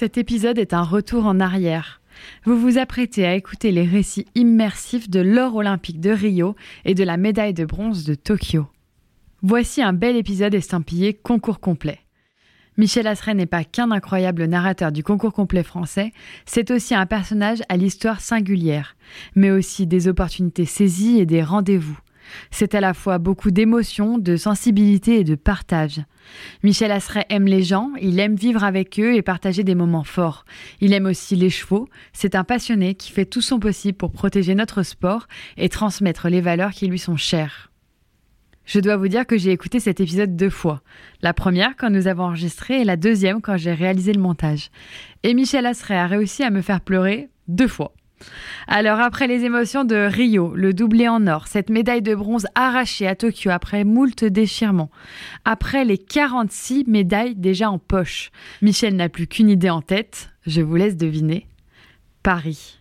Cet épisode est un retour en arrière. Vous vous apprêtez à écouter les récits immersifs de l'or olympique de Rio et de la médaille de bronze de Tokyo. Voici un bel épisode estampillé concours complet. Michel Asseret n'est pas qu'un incroyable narrateur du concours complet français, c'est aussi un personnage à l'histoire singulière, mais aussi des opportunités saisies et des rendez-vous. C'est à la fois beaucoup d'émotions, de sensibilité et de partage. Michel Asseret aime les gens, il aime vivre avec eux et partager des moments forts. Il aime aussi les chevaux, c'est un passionné qui fait tout son possible pour protéger notre sport et transmettre les valeurs qui lui sont chères. Je dois vous dire que j'ai écouté cet épisode deux fois. La première quand nous avons enregistré et la deuxième quand j'ai réalisé le montage. Et Michel Asseret a réussi à me faire pleurer deux fois. Alors après les émotions de Rio, le doublé en or, cette médaille de bronze arrachée à Tokyo après moult déchirements, après les 46 médailles déjà en poche, Michel n'a plus qu'une idée en tête, je vous laisse deviner. Paris.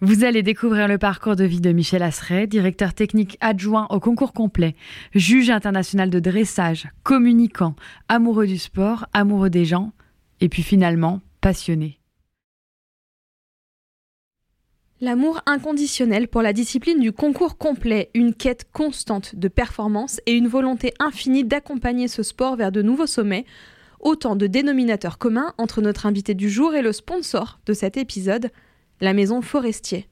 Vous allez découvrir le parcours de vie de Michel Asseret, directeur technique adjoint au concours complet, juge international de dressage, communicant, amoureux du sport, amoureux des gens, et puis finalement passionné. L'amour inconditionnel pour la discipline du concours complet, une quête constante de performance et une volonté infinie d'accompagner ce sport vers de nouveaux sommets, autant de dénominateurs communs entre notre invité du jour et le sponsor de cet épisode, la maison Forestier.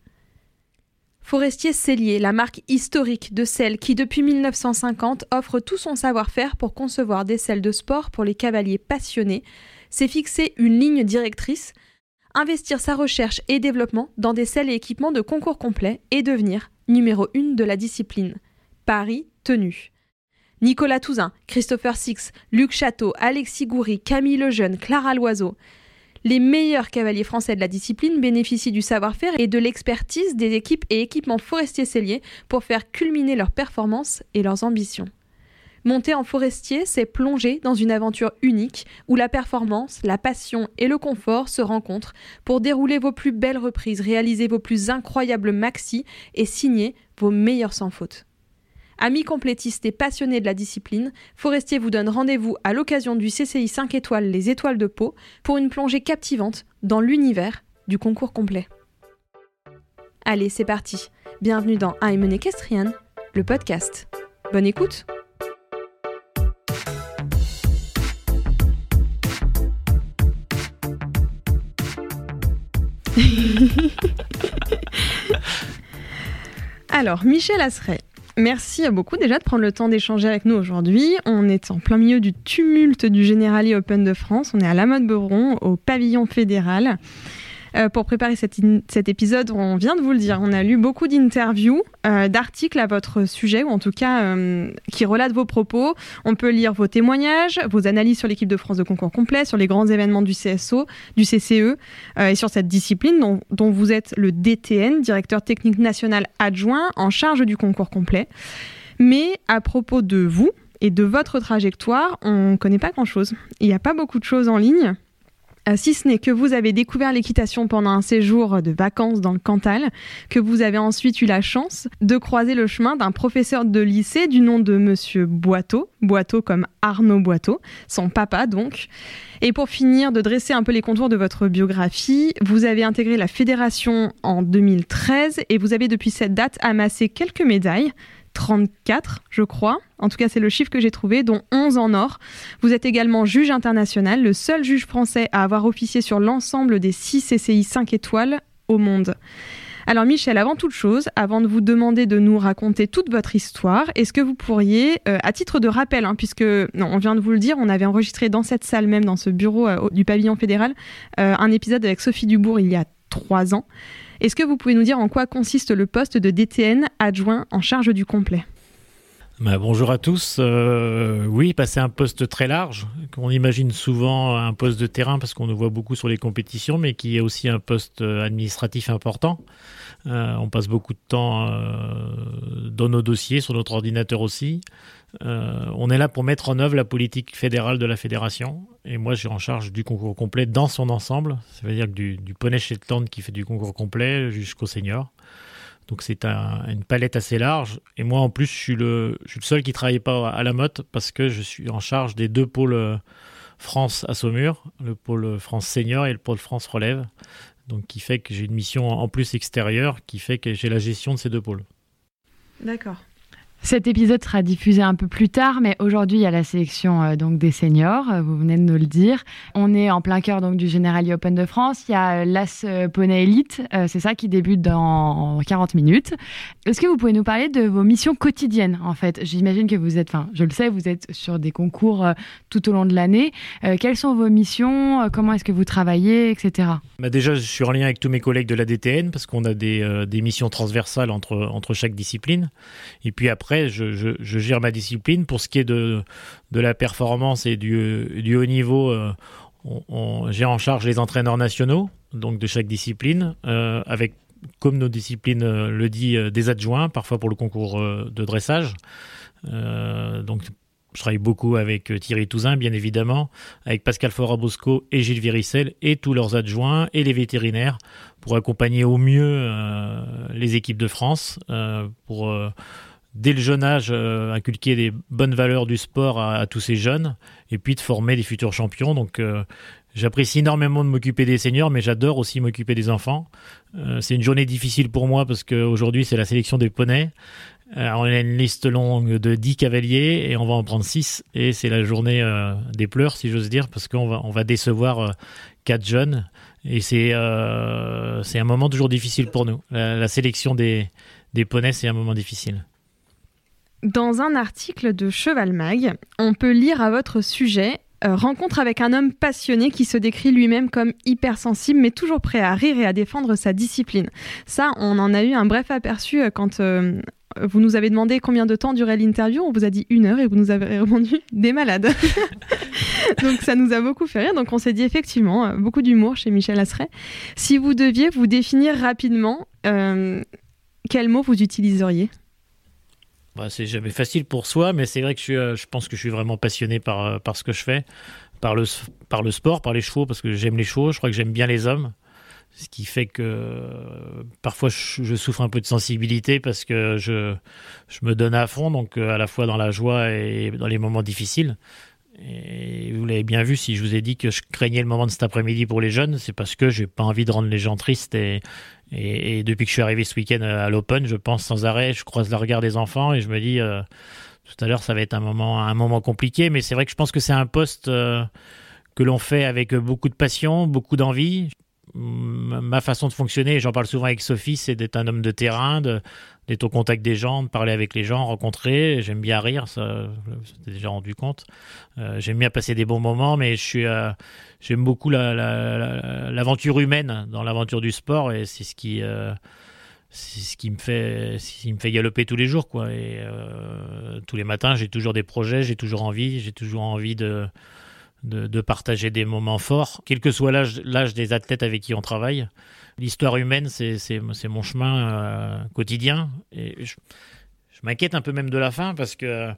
Forestier Cellier, la marque historique de selles qui depuis 1950 offre tout son savoir-faire pour concevoir des selles de sport pour les cavaliers passionnés, s'est fixé une ligne directrice investir sa recherche et développement dans des selles et équipements de concours complet et devenir numéro 1 de la discipline. Paris tenu. Nicolas Touzin, Christopher Six, Luc Château, Alexis Goury, Camille Lejeune, Clara Loiseau, les meilleurs cavaliers français de la discipline bénéficient du savoir-faire et de l'expertise des équipes et équipements forestiers celliers pour faire culminer leurs performances et leurs ambitions. Monter en forestier, c'est plonger dans une aventure unique où la performance, la passion et le confort se rencontrent pour dérouler vos plus belles reprises, réaliser vos plus incroyables maxis et signer vos meilleurs sans faute. Amis complétistes et passionnés de la discipline, Forestier vous donne rendez-vous à l'occasion du CCI 5 étoiles Les Étoiles de Pau pour une plongée captivante dans l'univers du concours complet. Allez, c'est parti. Bienvenue dans I'm an Equestrian, le podcast. Bonne écoute Alors, Michel Asseret, Merci beaucoup déjà de prendre le temps d'échanger avec nous aujourd'hui. On est en plein milieu du tumulte du Generali Open de France. On est à la mode Beuvron, au pavillon fédéral. Euh, pour préparer cet, épisode, on vient de vous le dire, on a lu beaucoup d'interviews, euh, d'articles à votre sujet, ou en tout cas euh, qui relatent vos propos. On peut lire vos témoignages, vos analyses sur l'équipe de France de concours complet, sur les grands événements du CSO, du CCE, et sur cette discipline dont, dont, vous êtes le DTN, directeur technique national adjoint en charge du concours complet. Mais à propos de vous et de votre trajectoire, on ne connaît pas grand-chose. Il n'y a pas beaucoup de choses en ligne. Euh, si ce n'est que vous avez découvert l'équitation pendant un séjour de vacances dans le Cantal, que vous avez ensuite eu la chance de croiser le chemin d'un professeur de lycée du nom de Monsieur Boiteau, Boiteau comme Arnaud Boiteau, son papa donc. Et pour finir de dresser un peu les contours de votre biographie, vous avez intégré la fédération en 2013 et vous avez depuis cette date amassé quelques médailles, 34, je crois. En tout cas, c'est le chiffre que j'ai trouvé, dont 11 en or. Vous êtes également juge international, le seul juge français à avoir officié sur l'ensemble des 6 CCI 5 étoiles au monde. Alors Michel, avant toute chose, avant de vous demander de nous raconter toute votre histoire, est-ce que vous pourriez, euh, à titre de rappel, hein, puisque on vient de vous le dire, on avait enregistré dans cette salle même, dans ce bureau euh, du pavillon fédéral, euh, un épisode avec Sophie Dubourg il y a trois ans. Est-ce que vous pouvez nous dire en quoi consiste le poste de DTN adjoint en charge du complet? Bah, bonjour à tous. Euh, oui, bah, c'est un poste très large. On imagine souvent un poste de terrain parce qu'on le voit beaucoup sur les compétitions, mais qui est aussi un poste administratif important. Euh, on passe beaucoup de temps euh, dans nos dossiers, sur notre ordinateur aussi. On est là pour mettre en œuvre la politique fédérale de la fédération. Et moi, j'ai en charge du concours complet dans son ensemble. Ça veut dire que du, du poney Shetland qui fait du concours complet jusqu'au senior. Donc c'est une palette assez large. Et moi, en plus, je suis le, je suis le seul qui ne travaille pas à la motte parce que je suis en charge des deux pôles euh, France à Saumur, le pôle France senior et le pôle France relève. Donc qui fait que j'ai une mission en plus extérieure qui fait que j'ai la gestion de ces deux pôles. D'accord. Cet épisode sera diffusé un peu plus tard, mais aujourd'hui il y a la sélection euh, donc des seniors. Euh, vous venez de nous le dire. On est en plein cœur donc du Generali Open de France. Il y a euh, l'As Poney Elite, c'est ça qui débute dans 40 minutes. Est-ce que vous pouvez nous parler de vos missions quotidiennes en fait? J'imagine que vous êtes, enfin je le sais, vous êtes sur des concours tout au long de l'année. quelles sont vos missions? Comment est-ce que vous travaillez, etc. Bah déjà, je suis en lien avec tous mes collègues de la DTN parce qu'on a des, des missions transversales entre entre chaque discipline. Et puis après je, gère ma discipline. Pour ce qui est de, de la performance et du, du haut niveau, euh, j'ai en charge les entraîneurs nationaux, donc de chaque discipline, euh, avec, comme nos disciplines euh, le dit, des adjoints, parfois pour le concours de dressage. donc, je travaille beaucoup avec Thierry Touzin, bien évidemment, avec Pascal Forabosco et Gilles Viricel et tous leurs adjoints et les vétérinaires pour accompagner au mieux les équipes de France, pour dès le jeune âge, euh, inculquer des bonnes valeurs du sport à, tous ces jeunes, et puis de former des futurs champions. Donc, euh, j'apprécie énormément de m'occuper des seniors, mais j'adore aussi m'occuper des enfants. Euh, c'est une journée difficile pour moi parce qu'aujourd'hui, c'est la sélection des poneys. on a une liste longue de 10 cavaliers et on va en prendre 6. Et c'est la journée des pleurs, si j'ose dire, parce qu'on va, décevoir 4 jeunes. Et c'est un moment toujours difficile pour nous. La, sélection des poneys, c'est un moment difficile. Dans un article de Cheval Mag, on peut lire à votre sujet euh, rencontre avec un homme passionné qui se décrit lui-même comme hypersensible, mais toujours prêt à rire et à défendre sa discipline. Ça, on en a eu un bref aperçu euh, quand euh, vous nous avez demandé combien de temps durait l'interview. On vous a dit une heure et vous nous avez répondu des malades. donc ça nous a beaucoup fait rire. Donc on s'est dit effectivement beaucoup d'humour chez Michel Asseret. Si vous deviez vous définir rapidement, quel mot vous utiliseriez? Bah, c'est jamais facile pour soi, mais c'est vrai que je, euh, pense que je suis vraiment passionné par, euh, ce que je fais, par le, par le sport, par les chevaux, parce que j'aime les chevaux, je crois que j'aime bien les hommes. Ce qui fait que euh, parfois je, souffre un peu de sensibilité parce que je, je me donne à fond, donc à la fois dans la joie et dans les moments difficiles. Et vous l'avez bien vu, si je vous ai dit que je craignais le moment de cet après-midi pour les jeunes, c'est parce que j'ai pas envie de rendre les gens tristes et, depuis que je suis arrivé ce week-end à l'Open, je pense sans arrêt, je croise le regard des enfants et je me dis euh, tout à l'heure ça va être un moment, un moment compliqué, mais c'est vrai que je pense que c'est un poste euh, que l'on fait avec beaucoup de passion, beaucoup d'envie. Ma façon de fonctionner, j'en parle souvent avec Sophie, c'est d'être un homme de terrain, d'être au contact des gens, de parler avec les gens, rencontrer. J'aime bien rire, ça, je déjà rendu compte. Euh, j'aime bien passer des bons moments, mais je suis, j'aime beaucoup l'aventure humaine dans l'aventure du sport et c'est ce qui euh, c'est ce qui me fait ce me fait galoper tous les jours quoi et euh, tous les matins j'ai toujours des projets j'ai toujours envie j'ai toujours envie de, de, partager des moments forts quel que soit l'âge des athlètes avec qui on travaille l'histoire humaine c'est mon chemin euh, quotidien. Et je, m'inquiète un peu même de la fin parce que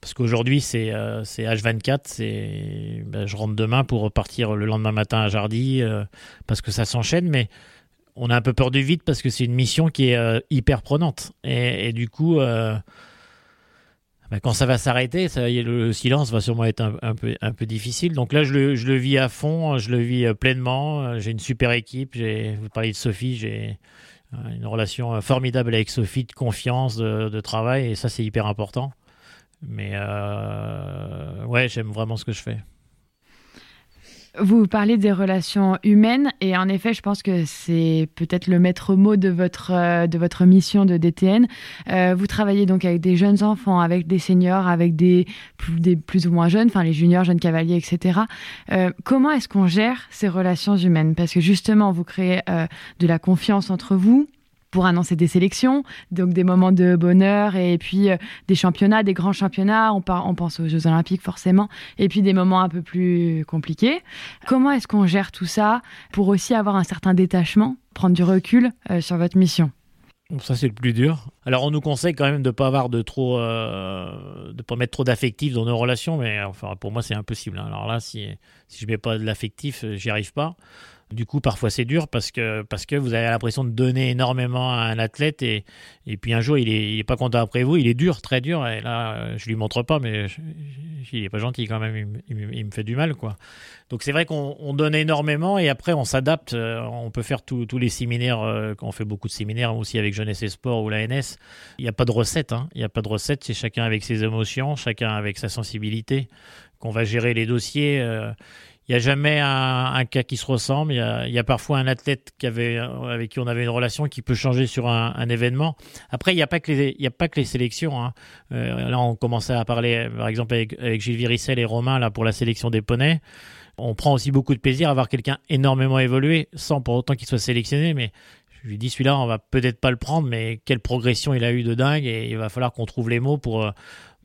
parce qu'aujourd'hui c'est euh, c'est H24, c'est ben, je rentre demain pour repartir le lendemain matin à Jardy euh, parce que ça s'enchaîne, mais on a un peu peur du vide parce que c'est une mission qui est euh, hyper prenante. Et, du coup ben, quand ça va s'arrêter, le silence va sûrement être un, peu un peu difficile. Donc là je le, vis à fond, je le vis pleinement. J'ai une super équipe. Vous parlez de Sophie, j'ai une relation formidable avec Sophie, de confiance, de, travail, et ça c'est hyper important. Mais euh, ouais, j'aime vraiment ce que je fais. Vous parlez des relations humaines et en effet, je pense que c'est peut-être le maître mot de votre, euh, de votre mission de DTN. Euh, vous travaillez donc avec des jeunes enfants, avec des seniors, avec des, plus ou moins jeunes, enfin les juniors, jeunes cavaliers, etc. Euh, comment est-ce qu'on gère ces relations humaines? Parce que justement, vous créez euh, de la confiance entre vous, pour annoncer des sélections, donc des moments de bonheur et puis euh, des championnats, des grands championnats. On, on, pense aux Jeux Olympiques forcément, et puis des moments un peu plus compliqués. Comment est-ce qu'on gère tout ça pour aussi avoir un certain détachement, prendre du recul euh, sur votre mission? Ça c'est le plus dur. Alors on nous conseille quand même de pas avoir de trop, euh, de pas mettre trop d'affectif dans nos relations, mais enfin pour moi c'est impossible. Hein. Alors là si si je mets pas de l'affectif, j'y arrive pas. Du coup, parfois c'est dur parce que, parce que vous avez l'impression de donner énormément à un athlète et, et puis un jour il est, il est pas content après vous, il est dur, très dur. Et là, je lui montre pas, mais il est pas gentil quand même, il, me fait du mal quoi. Donc c'est vrai qu'on donne énormément et après on s'adapte. On peut faire tous les séminaires, euh, on fait beaucoup de séminaires aussi avec Jeunesse et Sport ou l'ANS. Il n'y a pas de recette, hein. il n'y a pas de recette, c'est chacun avec ses émotions, chacun avec sa sensibilité, qu'on va gérer les dossiers. Euh, il n'y a jamais un, cas qui se ressemble. Il y, a, parfois un athlète avait, avec qui on avait une relation qui peut changer sur un, événement. Après, il n'y a, pas que les, a pas les sélections. Hein. Euh, là, on commençait à parler, par exemple, avec, avec Gilles Viricel et Romain là, pour la sélection des poneys. On prend aussi beaucoup de plaisir à voir quelqu'un énormément évoluer, sans pour autant qu'il soit sélectionné. Mais je lui dis, celui-là, on va peut-être pas le prendre, mais quelle progression il a eu de dingue. Et il va falloir qu'on trouve les mots pour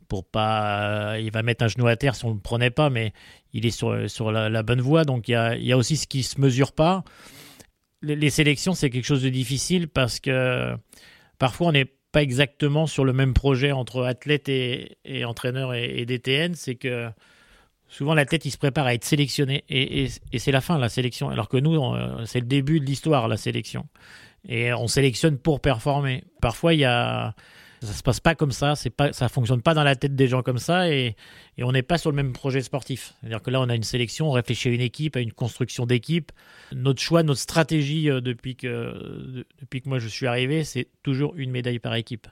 pour pas. Euh, il va mettre un genou à terre si on ne le prenait pas, mais il est sur, sur la, bonne voie. Donc il y a, y a aussi ce qui se mesure pas. Les, les sélections, c'est quelque chose de difficile parce que parfois on n'est pas exactement sur le même projet entre athlète et, et entraîneur et, et DTN. C'est que souvent l'athlète il se prépare à être sélectionné et, et, et c'est la fin la sélection. Alors que nous, c'est le début de l'histoire la sélection. Et on sélectionne pour performer. Parfois il y a ça se passe pas comme ça, c'est pas, ça fonctionne pas dans la tête des gens comme ça et, on n'est pas sur le même projet sportif. C'est-à-dire que là, on a une sélection, on réfléchit à une équipe, à une construction d'équipe. Notre choix, notre stratégie euh, depuis que, depuis que moi je suis arrivé, c'est toujours une médaille par équipe.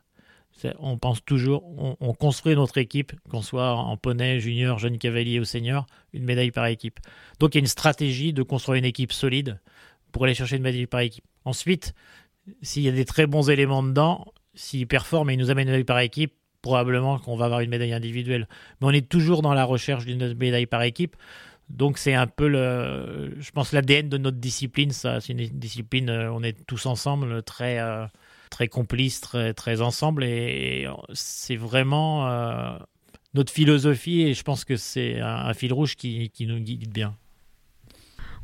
On pense toujours, on, construit notre équipe, qu'on soit en poney, junior, jeune cavalier ou senior, une médaille par équipe. Donc il y a une stratégie de construire une équipe solide pour aller chercher une médaille par équipe. Ensuite, s'il y a des très bons éléments dedans, s'il performe et il nous amène une médaille par équipe, probablement qu'on va avoir une médaille individuelle. Mais on est toujours dans la recherche d'une médaille par équipe. Donc c'est un peu le, je pense l'ADN de notre discipline. Ça, c'est une discipline. On est tous ensemble, très euh, très complices, très très ensemble, et, c'est vraiment euh, notre philosophie. Et je pense que c'est un, fil rouge qui nous guide bien.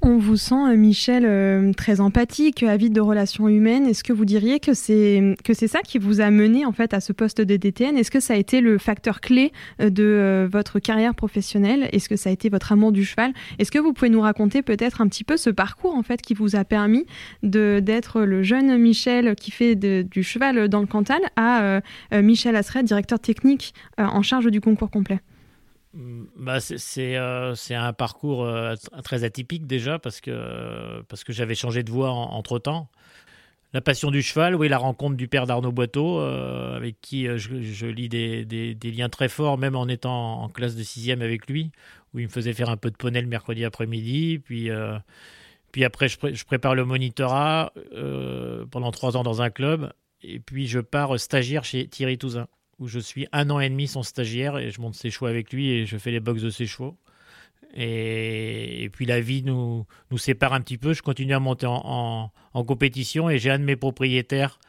On vous sent, Michel, euh, très empathique, avide de relations humaines. Est-ce que vous diriez que c'est que c'est ça qui vous a mené en fait à ce poste de DTN Est-ce que ça a été le facteur clé de euh, votre carrière professionnelle? Est-ce que ça a été votre amour du cheval? Est-ce que vous pouvez nous raconter peut-être un petit peu ce parcours en fait qui vous a permis de d'être le jeune Michel qui fait de, du cheval dans le Cantal à euh, Michel Asseret, directeur technique euh, en charge du concours complet? Bah c'est euh, un parcours euh, très atypique déjà parce que, parce que j'avais changé de voie en, entre temps. La passion du cheval, oui, la rencontre du père d'Arnaud Boiteau, euh, avec qui je, lis des, des, liens très forts, même en étant en classe de sixième avec lui, où il me faisait faire un peu de poney le mercredi après-midi. Puis, puis après, je, je, prépare le monitorat pendant trois ans dans un club. Et puis je pars stagiaire chez Thierry Touzin où je suis un an et demi son stagiaire et je monte ses chevaux avec lui et je fais les box de ses chevaux. Et, puis la vie nous, nous sépare un petit peu. Je continue à monter en, en, en compétition et j'ai un de mes propriétaires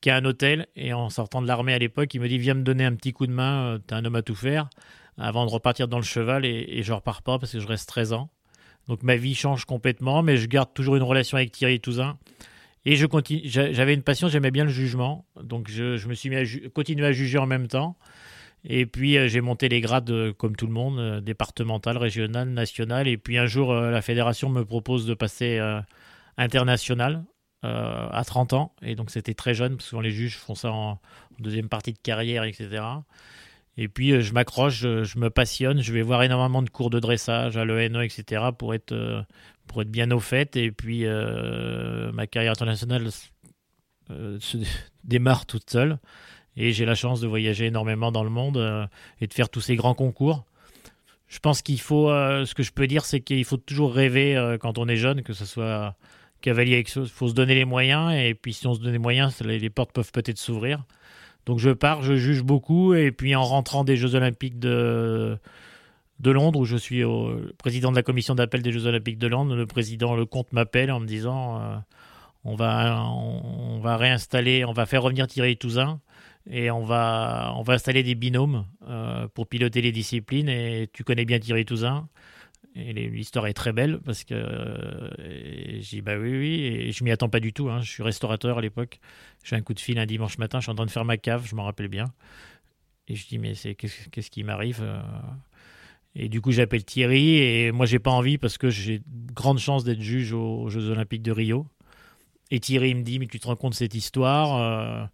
qui a un hôtel. Et en sortant de l'armée à l'époque, il me dit Viens me donner un petit coup de main, euh, t'es un homme à tout faire, avant de repartir dans le cheval. Et, et je repars pas parce que je reste 13 ans. Donc ma vie change complètement, mais je garde toujours une relation avec Thierry Touzin. Et je continue, j'avais une passion, j'aimais bien le jugement, donc je, me suis mis à continuer à juger en même temps. Et puis euh, j'ai monté les grades euh, comme tout le monde, euh, départemental, régional, national. Et puis un jour, la fédération me propose de passer international à 30 ans. Et donc c'était très jeune, parce que les juges font ça en, deuxième partie de carrière, etc. Et puis je m'accroche, je, je, me passionne, je vais voir énormément de cours de dressage à l'ENE, etc. pour être pour être bien au fait. Et puis, euh, ma carrière internationale se démarre toute seule. Et j'ai la chance de voyager énormément dans le monde et de faire tous ces grands concours. Je pense qu'il faut, ce que je peux dire, c'est qu'il faut toujours rêver quand on est jeune, que ce soit cavalier, il faut se donner les moyens. Et puis si on se donne les moyens, les portes peuvent peut-être s'ouvrir. Donc je pars, je juge beaucoup, et puis en rentrant des Jeux Olympiques de, de Londres, où je suis au, président de la commission d'appel des Jeux Olympiques de Londres, le président Lecomte m'appelle en me disant euh, on, va, réinstaller, on va faire revenir Thierry Touzin, et on va, installer des binômes euh, pour piloter les disciplines, et tu connais bien Thierry Touzin. Et l'histoire est très belle parce que euh, j'ai bah oui, oui, et je m'y attends pas du tout. Hein. Je suis restaurateur à l'époque. J'ai un coup de fil un dimanche matin, je suis en train de faire ma cave, je m'en rappelle bien. Et je dis mais c'est qu'est-ce qui m'arrive euh? Et du coup j'appelle Thierry et moi j'ai pas envie parce que j'ai grande chance d'être juge aux Jeux Olympiques de Rio. Et Thierry me dit mais tu te rends compte de cette histoire euh,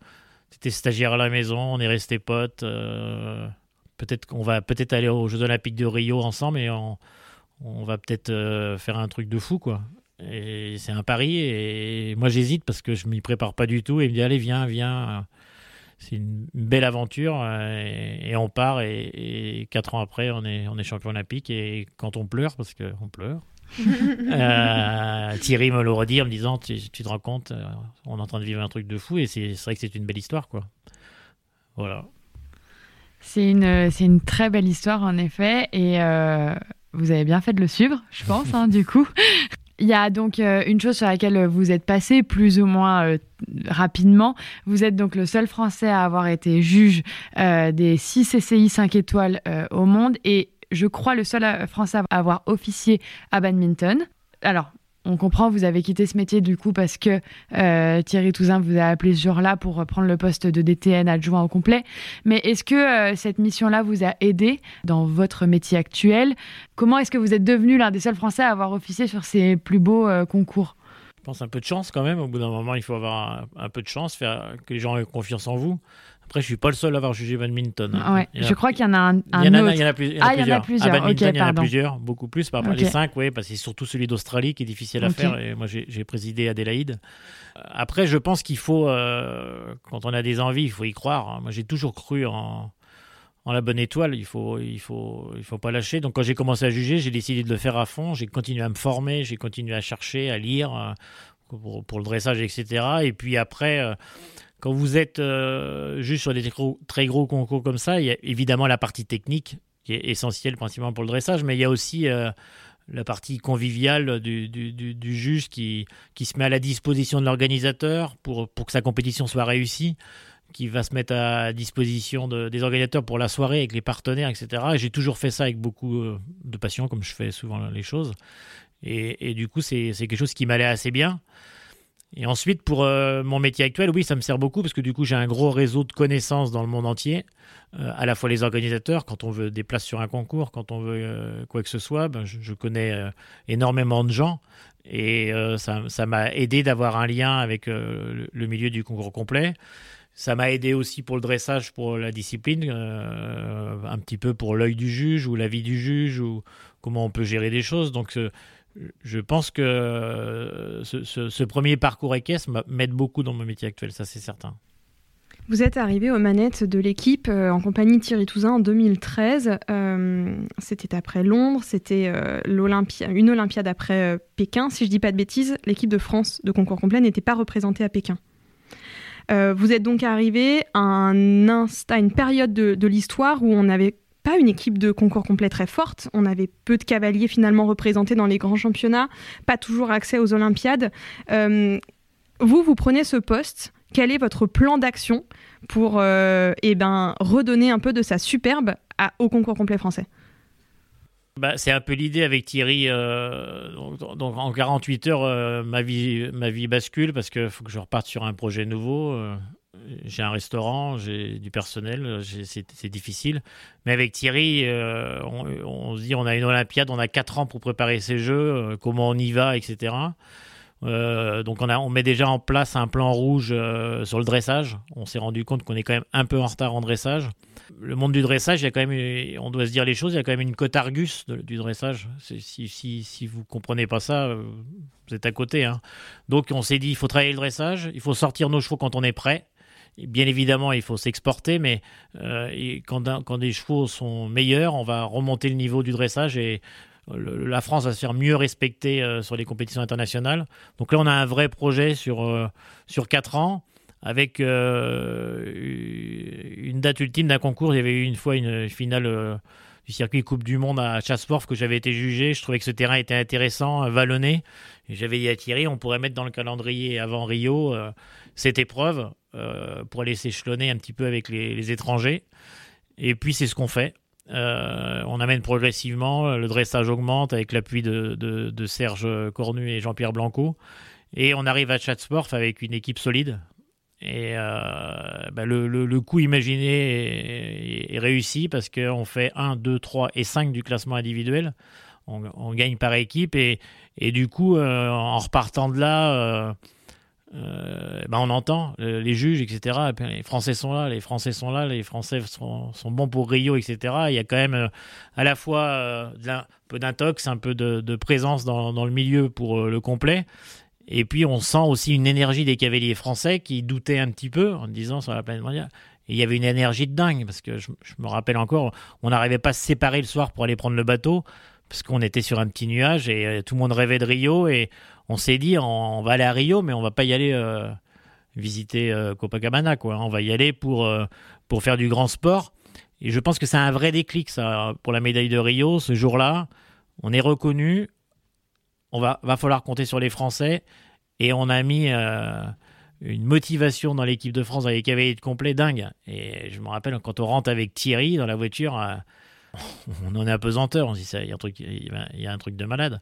Tu étais stagiaire à la maison, on est resté potes. Euh, peut-être qu'on va peut-être aller aux Jeux Olympiques de Rio ensemble et on on va peut-être euh, faire un truc de fou, quoi. Et c'est un pari, et moi j'hésite parce que je m'y prépare pas du tout. Et il me dit, allez, viens, viens. C'est une belle aventure, euh, et, on part, et, quatre ans après, on est, on est champion olympique. Et quand on pleure, parce qu'on pleure, euh, Thierry me le redit en me disant tu, te rends compte, on est en train de vivre un truc de fou et c'est vrai que c'est une belle histoire quoi. Voilà. C'est une, une très belle histoire en effet et vous avez bien fait de le suivre, je pense, hein, du coup. Il y a donc euh, une chose sur laquelle vous êtes passé plus ou moins euh, rapidement. Vous êtes donc le seul Français à avoir été juge euh, des 6 CCI 5 étoiles au monde et je crois le seul Français à avoir officié à badminton. Alors, on comprend, vous avez quitté ce métier du coup parce que euh, Thierry Touzin vous a appelé ce jour-là pour prendre le poste de DTN adjoint au complet. Mais est-ce que euh, cette mission-là vous a aidé dans votre métier actuel? Comment est-ce que vous êtes devenu l'un des seuls Français à avoir officié sur ces plus beaux euh, concours? Je pense un peu de chance quand même. Au bout d'un moment, il faut avoir un, peu de chance, faire que les gens aient confiance en vous. Après, je suis pas le seul à avoir jugé badminton. Ouais, je crois qu'il y en a un, il y en a, Il y en a, plusieurs. Ah, il y en a plusieurs. Badminton, il y en a plusieurs, beaucoup plus. Par les cinq, oui, parce que c'est surtout celui d'Australie qui est difficile à faire. Et moi, j'ai présidé Adélaïde. Euh, après, je pense qu'il faut, euh, quand on a des envies, il faut y croire. Moi, j'ai toujours cru en, en la bonne étoile. Il faut, il faut, il faut pas lâcher. Donc, quand j'ai commencé à juger, j'ai décidé de le faire à fond. J'ai continué à me former, j'ai continué à chercher, à lire euh, pour, pour, le dressage, etc. Et puis après quand vous êtes euh, juste sur des très gros concours comme ça, il y a évidemment la partie technique qui est essentielle principalement pour le dressage, mais il y a aussi euh, la partie conviviale du, juge qui, se met à la disposition de l'organisateur pour, que sa compétition soit réussie, qui va se mettre à disposition des organisateurs pour la soirée avec les partenaires, etc. Et j'ai toujours fait ça avec beaucoup euh, de passion, comme je fais souvent les choses. Et du coup, c'est quelque chose qui m'allait assez bien. Et ensuite, pour euh, mon métier actuel, oui, ça me sert beaucoup parce que du coup, j'ai un gros réseau de connaissances dans le monde entier. Euh, à la fois les organisateurs, quand on veut des places sur un concours, quand on veut euh, quoi que ce soit, ben, je, connais énormément de gens. Et ça m'a aidé d'avoir un lien avec le, milieu du concours complet. Ça m'a aidé aussi pour le dressage, pour la discipline, un petit peu pour l'œil du juge ou l'avis du juge ou comment on peut gérer des choses. Donc, je pense que euh, ce, premier parcours équestre m'aide beaucoup dans mon métier actuel, ça c'est certain. Vous êtes arrivé aux manettes de l'équipe euh, en compagnie de Thierry Touzin en 2013. Euh, c'était après Londres, c'était une Olympiade après Pékin. Si je dis pas de bêtises, l'équipe de France de concours complet n'était pas représentée à Pékin. vous êtes donc arrivé à, un une période de, de l'histoire où on avait pas une équipe de concours complet très forte. On avait peu de cavaliers finalement représentés dans les grands championnats, pas toujours accès aux Olympiades. Euh, vous, vous prenez ce poste. Quel est votre plan d'action pour euh, eh ben, redonner un peu de sa superbe au concours complet français? Bah, c'est un peu l'idée avec Thierry. Euh, donc, en 48 heures, ma, vie, ma vie bascule parce qu'il faut que je reparte sur un projet nouveau j'ai un restaurant, j'ai du personnel, c'est difficile. Mais avec Thierry, euh, on, se dit on a une Olympiade, on a 4 ans pour préparer ces jeux, euh, comment on y va, etc. donc on, a, on met déjà en place un plan rouge sur le dressage. On s'est rendu compte qu'on est quand même un peu en retard en dressage. Le monde du dressage, il y a quand même, on doit se dire les choses, il y a quand même une cote Argus du dressage. Si, si, si vous comprenez pas ça, vous êtes à côté. Hein. Donc on s'est dit, il faut travailler le dressage, il faut sortir nos chevaux quand on est prêt. Bien évidemment, il faut s'exporter, mais euh, quand, quand, des chevaux sont meilleurs, on va remonter le niveau du dressage et la France va se faire mieux respecter euh, sur les compétitions internationales. Donc là, on a un vrai projet sur, euh, sur 4 ans avec une date ultime d'un concours. Il y avait eu une fois une finale circuit Coupe du Monde à Chasseport que j'avais été jugé. Je trouvais que ce terrain était intéressant, vallonné. J'avais à Thierry, on pourrait mettre dans le calendrier avant Rio cette épreuve. Euh, pour aller s'échelonner un petit peu avec les, étrangers. Et puis c'est ce qu'on fait. Euh, on amène progressivement, le dressage augmente avec l'appui de, Serge Cornu et Jean-Pierre Blanco. Et on arrive à Chatsport avec une équipe solide. Et euh, bah, le, coup imaginé est, réussi parce qu'on fait 1, 2, 3 et 5 du classement individuel. On, gagne par équipe et, et du coup, en repartant de là, euh, ben on entend les juges, etc. les Français sont là, les Français sont là, les Français sont, sont bons pour Rio, etc. Il y a quand même euh, à la fois euh, un peu d'intox, un peu de, présence dans, dans, le milieu pour le complet. Et puis on sent aussi une énergie des cavaliers français qui doutaient un petit peu en disant sur la planète mondiale. Et il y avait une énergie de dingue parce que je, me rappelle encore, on n'arrivait pas à se séparer le soir pour aller prendre le bateau parce qu'on était sur un petit nuage et tout le monde rêvait de Rio et on s'est dit on, va aller à Rio, mais on va pas y aller euh, visiter euh, Copacabana, quoi. On va y aller pour, euh, pour faire du grand sport. Et je pense que c'est un vrai déclic, ça, pour la médaille de Rio, ce jour-là. On est reconnu, on va, va falloir compter sur les Français, et on a mis une motivation dans l'équipe de France, avec les cavaliers de complet, dingue. Et je me rappelle, quand on rentre avec Thierry dans la voiture, on en est apesanteur, on se dit, il y, y a un truc de malade.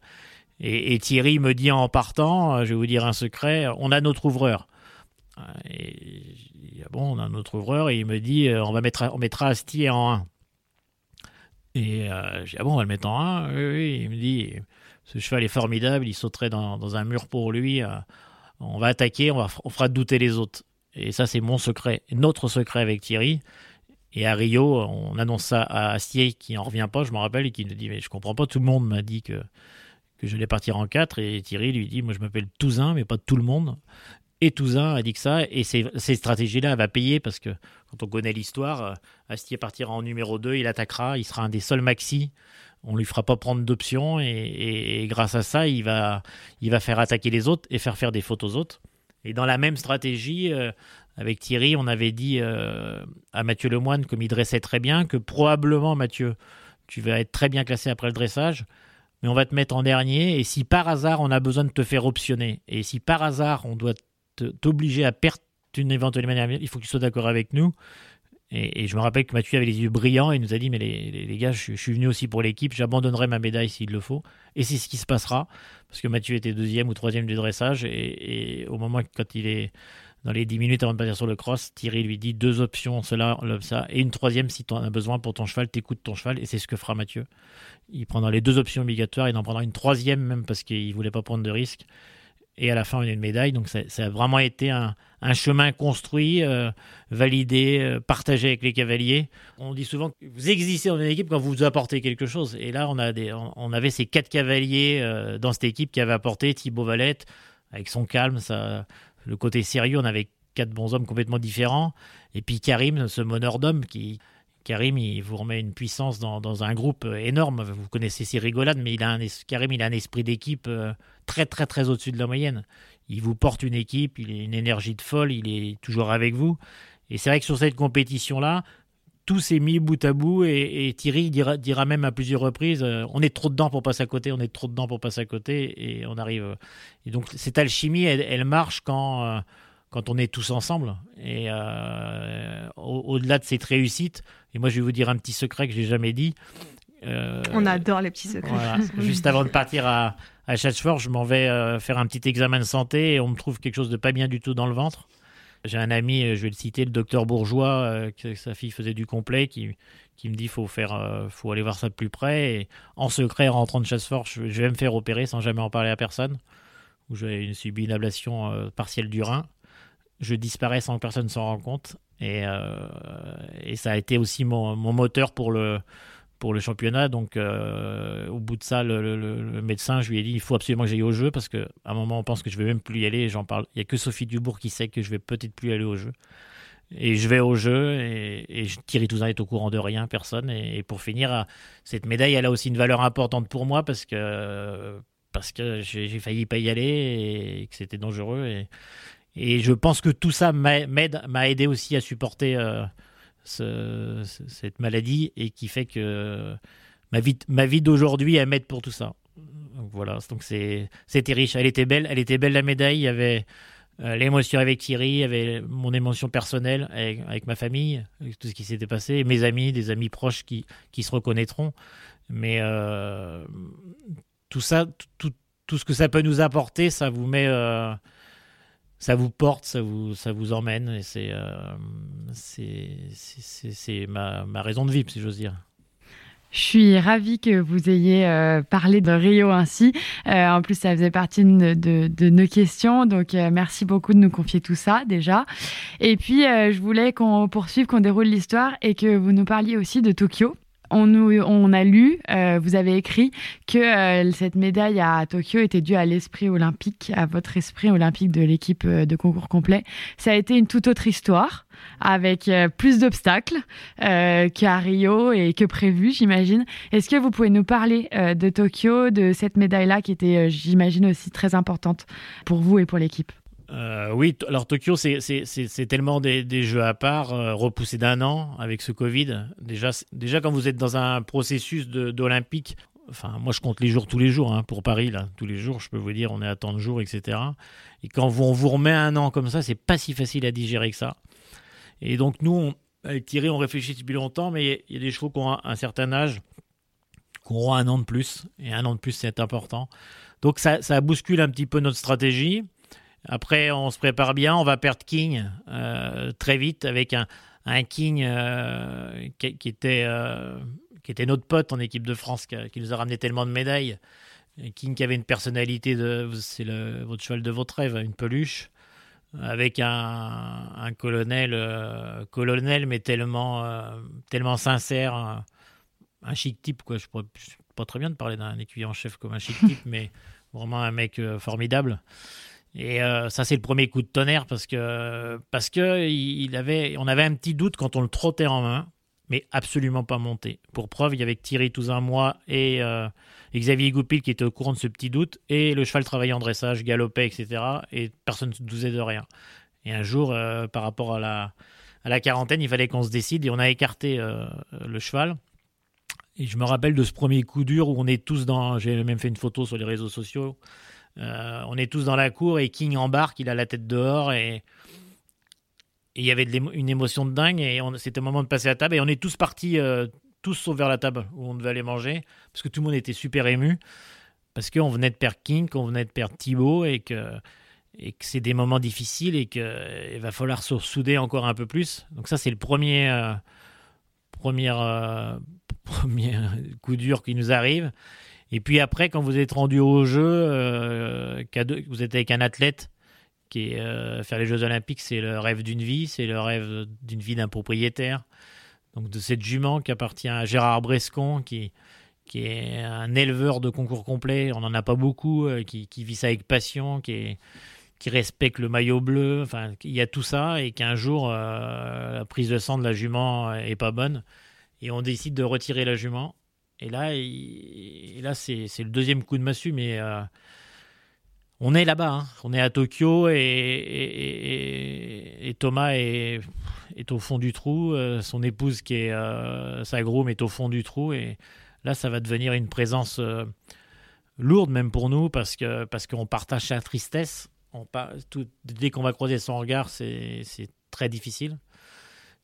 Et, Thierry me dit en partant, euh, je vais vous dire un secret, on a notre ouvreur. Euh, et bon, on a notre ouvreur et il me dit, euh, on va mettre, on mettra Astier en 1. Et je dis, ah bon, on va le mettre en 1 oui, Il me dit, ce cheval est formidable, il sauterait dans, un mur pour lui. on va attaquer, on, va, on fera douter les autres. Et ça, c'est mon secret, notre secret avec Thierry. Et à Rio, on annonce ça à Astier qui en revient pas, je me rappelle, et qui me dit, mais je comprends pas, tout le monde m'a dit que que je vais partir en quatre. Et Thierry lui dit Moi, je m'appelle Touzin, mais pas tout le monde. Et Touzin a dit que ça. Et ces, stratégies-là, elle va payer parce que quand on connaît l'histoire, euh, Astier partira en numéro 2, il attaquera, il sera un des seuls maxi. On lui fera pas prendre d'options et, grâce à ça, il va, il va faire attaquer les autres et faire faire des fautes aux autres. Et dans la même stratégie, euh, avec Thierry, on avait dit euh, à Mathieu Lemoine, comme il dressait très bien, que probablement, Mathieu, tu vas être très bien classé après le dressage mais on va te mettre en dernier. Et si par hasard on a besoin de te faire optionner, et si par hasard on doit t'obliger à perdre une éventuelle manière, il faut que tu sois d'accord avec nous. Et, je me rappelle que Mathieu avait les yeux brillants et nous a dit Mais les, gars, je, suis venu aussi pour l'équipe, j'abandonnerai ma médaille s'il le faut. Et c'est ce qui se passera, parce que Mathieu était deuxième ou troisième du dressage. Et, au moment quand il est dans les 10 minutes avant de partir sur le cross, Thierry lui dit deux options, cela, ça, et une troisième si tu en as besoin pour ton cheval, t'écoutes ton cheval, et c'est ce que fera Mathieu. Il prendra les deux options obligatoires, il en prendra une troisième même parce qu'il voulait pas prendre de risque. Et à la fin, on a une médaille. Donc ça, a vraiment été un, chemin construit, euh, validé, euh, partagé avec les cavaliers. On dit souvent que vous existez dans une équipe quand vous apportez quelque chose. Et là, on, a on, avait ces quatre cavaliers euh, dans cette équipe qui avaient apporté Thibaut Valette, avec son calme, ça, le côté sérieux, on avait quatre bons hommes complètement différents. Et puis Karim, ce meneur d'hommes qui. Karim, il vous remet une puissance dans, un groupe énorme. Vous connaissez ses rigolades, mais il a un, Karim, il a un esprit d'équipe euh, très, très, très au-dessus de la moyenne. Il vous porte une équipe, il a une énergie de folle, il est toujours avec vous. Et c'est vrai que sur cette compétition-là, tout s'est mis bout à bout et, Thierry dira, dira, même à plusieurs reprises euh, on est trop dedans pour passer à côté, on est trop dedans pour passer à côté et on arrive. Et donc cette alchimie, elle, marche quand, euh, quand on est tous ensemble. Et euh, au-delà de cette réussite, et moi je vais vous dire un petit secret que j'ai jamais dit. on adore les petits secrets. juste avant de partir à, à je m'en vais faire un petit examen de santé et on me trouve quelque chose de pas bien du tout dans le ventre. J'ai un ami, euh, je vais le citer, le docteur Bourgeois, euh, que sa fille faisait du complet, qui, qui me dit faut faire, euh, faut aller voir ça de plus près. Et en secret, en rentrant de je, je vais me faire opérer sans jamais en parler à personne. où j'ai subi une ablation partielle du rein. Je disparais sans que personne s'en rende compte. Et, et, ça a été aussi mon, moteur pour le, championnat. Donc, euh, au bout de ça, le, médecin, je lui ai dit il faut absolument que j'aille au jeu parce qu'à un moment, on pense que je vais même plus y aller. J'en parle. Il n'y a que Sophie Dubourg qui sait que je vais peut-être plus aller au jeu. Et je vais au jeu et, et Thierry Touzin est au courant de rien, personne. Et, pour finir, cette médaille, elle a aussi une valeur importante pour moi parce que, j'ai failli pas y aller et que c'était dangereux. Et je pense que tout ça m'a aidé aussi à supporter. Euh, cette maladie et qui fait que ma vie, ma vie d'aujourd'hui, elle m'aide pour tout ça. Donc voilà, donc c'était riche. Elle était belle, elle était belle la médaille. Il y avait euh, l'émotion avec Thierry, il y avait mon émotion personnelle avec, ma famille, avec tout ce qui s'était passé, mes amis, des amis proches qui, se reconnaîtront. Mais euh, tout ça, tout, ce que ça peut nous apporter, ça vous met. Ça vous porte, ça vous, ça vous emmène, et c'est euh, c'est ma, ma, raison de vivre, si j'ose dire. Je suis ravie que vous ayez euh, parlé de Rio ainsi. Euh, en plus, ça faisait partie de, de, nos questions. Donc, merci beaucoup de nous confier tout ça déjà. Et puis, je voulais qu'on poursuive, qu'on déroule l'histoire et que vous nous parliez aussi de Tokyo on, on a lu, euh, vous avez écrit que euh, cette médaille à Tokyo était due à l'esprit olympique, à votre esprit olympique de l'équipe euh, de concours complet. Ça a été une toute autre histoire, avec plus d'obstacles qu'à Rio et que prévu, j'imagine. Est-ce que vous pouvez nous parler de Tokyo, de cette médaille-là qui était, j'imagine, aussi très importante pour vous et pour l'équipe? Euh, oui, alors Tokyo, c'est tellement des, jeux à part, euh, repoussés d'un an avec ce Covid. Déjà, déjà, quand vous êtes dans un processus d'Olympique, enfin, moi je compte les jours tous les jours hein, pour Paris, là, tous les jours, je peux vous dire, on est à tant de jours, etc. Et quand on vous remet un an comme ça, c'est pas si facile à digérer que ça. Et donc, nous, on, avec Thierry, on réfléchit depuis longtemps, mais il y a des chevaux qui ont un, certain âge, qui auront un an de plus, et un an de plus, c'est important. Donc, ça, ça bouscule un petit peu notre stratégie. Après, on se prépare bien. On va perdre King euh, très vite avec un, King euh, qui, était, euh, qui était notre pote en équipe de France, qui, nous a ramené tellement de médailles. King qui avait une personnalité de. C'est votre cheval de votre rêve, une peluche. Avec un, un colonel, colonel, mais tellement, tellement sincère, un, chic type. Quoi. Je ne pas très bien de parler d'un écuyer en chef comme un chic type, mais vraiment un mec formidable. Et euh, ça, c'est le premier coup de tonnerre parce que, parce que il avait, on avait un petit doute quand on le trottait en main, mais absolument pas monté. Pour preuve, il y avait Thierry Touzin, moi et, euh, Xavier Goupil qui étaient au courant de ce petit doute, et le cheval travaillait en dressage, galopait, etc. Et personne ne se doutait de rien. Et un jour, euh, par rapport à la, à la quarantaine, il fallait qu'on se décide et on a écarté le cheval. Et je me rappelle de ce premier coup dur où on est tous dans. J'ai même fait une photo sur les réseaux sociaux euh, on est tous dans la cour et King embarque, il a la tête dehors et il y avait une émotion de dingue et c'était le moment de passer à table et on est tous partis, euh, tous sauf vers la table où on devait aller manger parce que tout le monde était super ému parce qu'on venait de perdre King, qu'on venait de perdre Thibaut et que, c'est des moments difficiles et qu'il va falloir se souder encore un peu plus. Donc ça c'est le premier, euh, premier, premier coup dur qui nous arrive. Et puis après, quand vous êtes rendu au jeu, euh, vous êtes avec un athlète qui est euh, faire les Jeux Olympiques, c'est le rêve d'une vie, c'est le rêve d'une vie d'un propriétaire. Donc de cette jument qui appartient à Gérard Brescon, qui, qui est un éleveur de concours complet, on n'en a pas beaucoup, euh, qui, qui, vit ça avec passion, qui, qui respecte le maillot bleu, enfin il y a tout ça, et qu'un jour la prise de sang de la jument est pas bonne, et on décide de retirer la jument. Et là, et là c'est le deuxième coup de massue, mais euh, on est là-bas. Hein. On est à Tokyo et, Thomas est, est, au fond du trou. Euh, son épouse, qui est euh, sa groom, est au fond du trou. Et là, ça va devenir une présence lourde, même pour nous, parce qu'on parce qu'on partage sa tristesse. On, tout, dès qu'on va croiser son regard, c'est très difficile.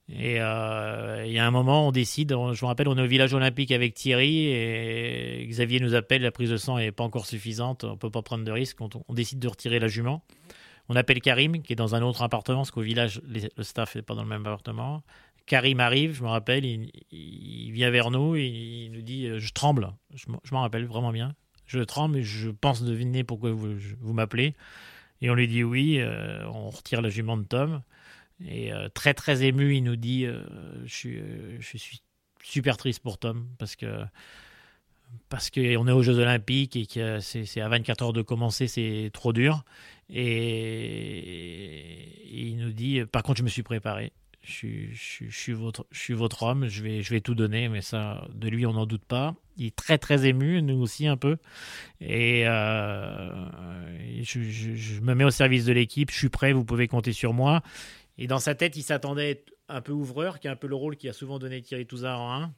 Et euh, il y a un moment, on décide, je me rappelle, on est au village olympique avec Thierry et Xavier nous appelle, la prise de sang n'est pas encore suffisante, on ne peut pas prendre de risque, on, décide de retirer la jument. On appelle Karim, qui est dans un autre appartement, parce qu'au village, le staff n'est pas dans le même appartement. Karim arrive, je me rappelle, il, vient vers nous, il nous dit euh, Je tremble. Je, m'en rappelle vraiment bien. je tremble je pense deviner pourquoi vous, vous m'appelez. Et on lui dit oui, on retire la jument de Tom. Et très très ému, il nous dit je, suis, je suis super triste pour Tom parce que parce qu'on est aux Jeux Olympiques et que c'est à 24 heures de commencer, c'est trop dur. Et, il nous dit, par contre, je me suis préparé. Je, suis, votre, homme, je vais, tout donner, mais ça, de lui, on n'en doute pas. Il est très, très ému, nous aussi un peu. Et euh, je, me mets au service de l'équipe, je suis prêt, vous pouvez compter sur moi. Et dans sa tête, il s'attendait un peu ouvreur, qui est un peu le rôle qui a souvent donné Thierry Touzard en 1.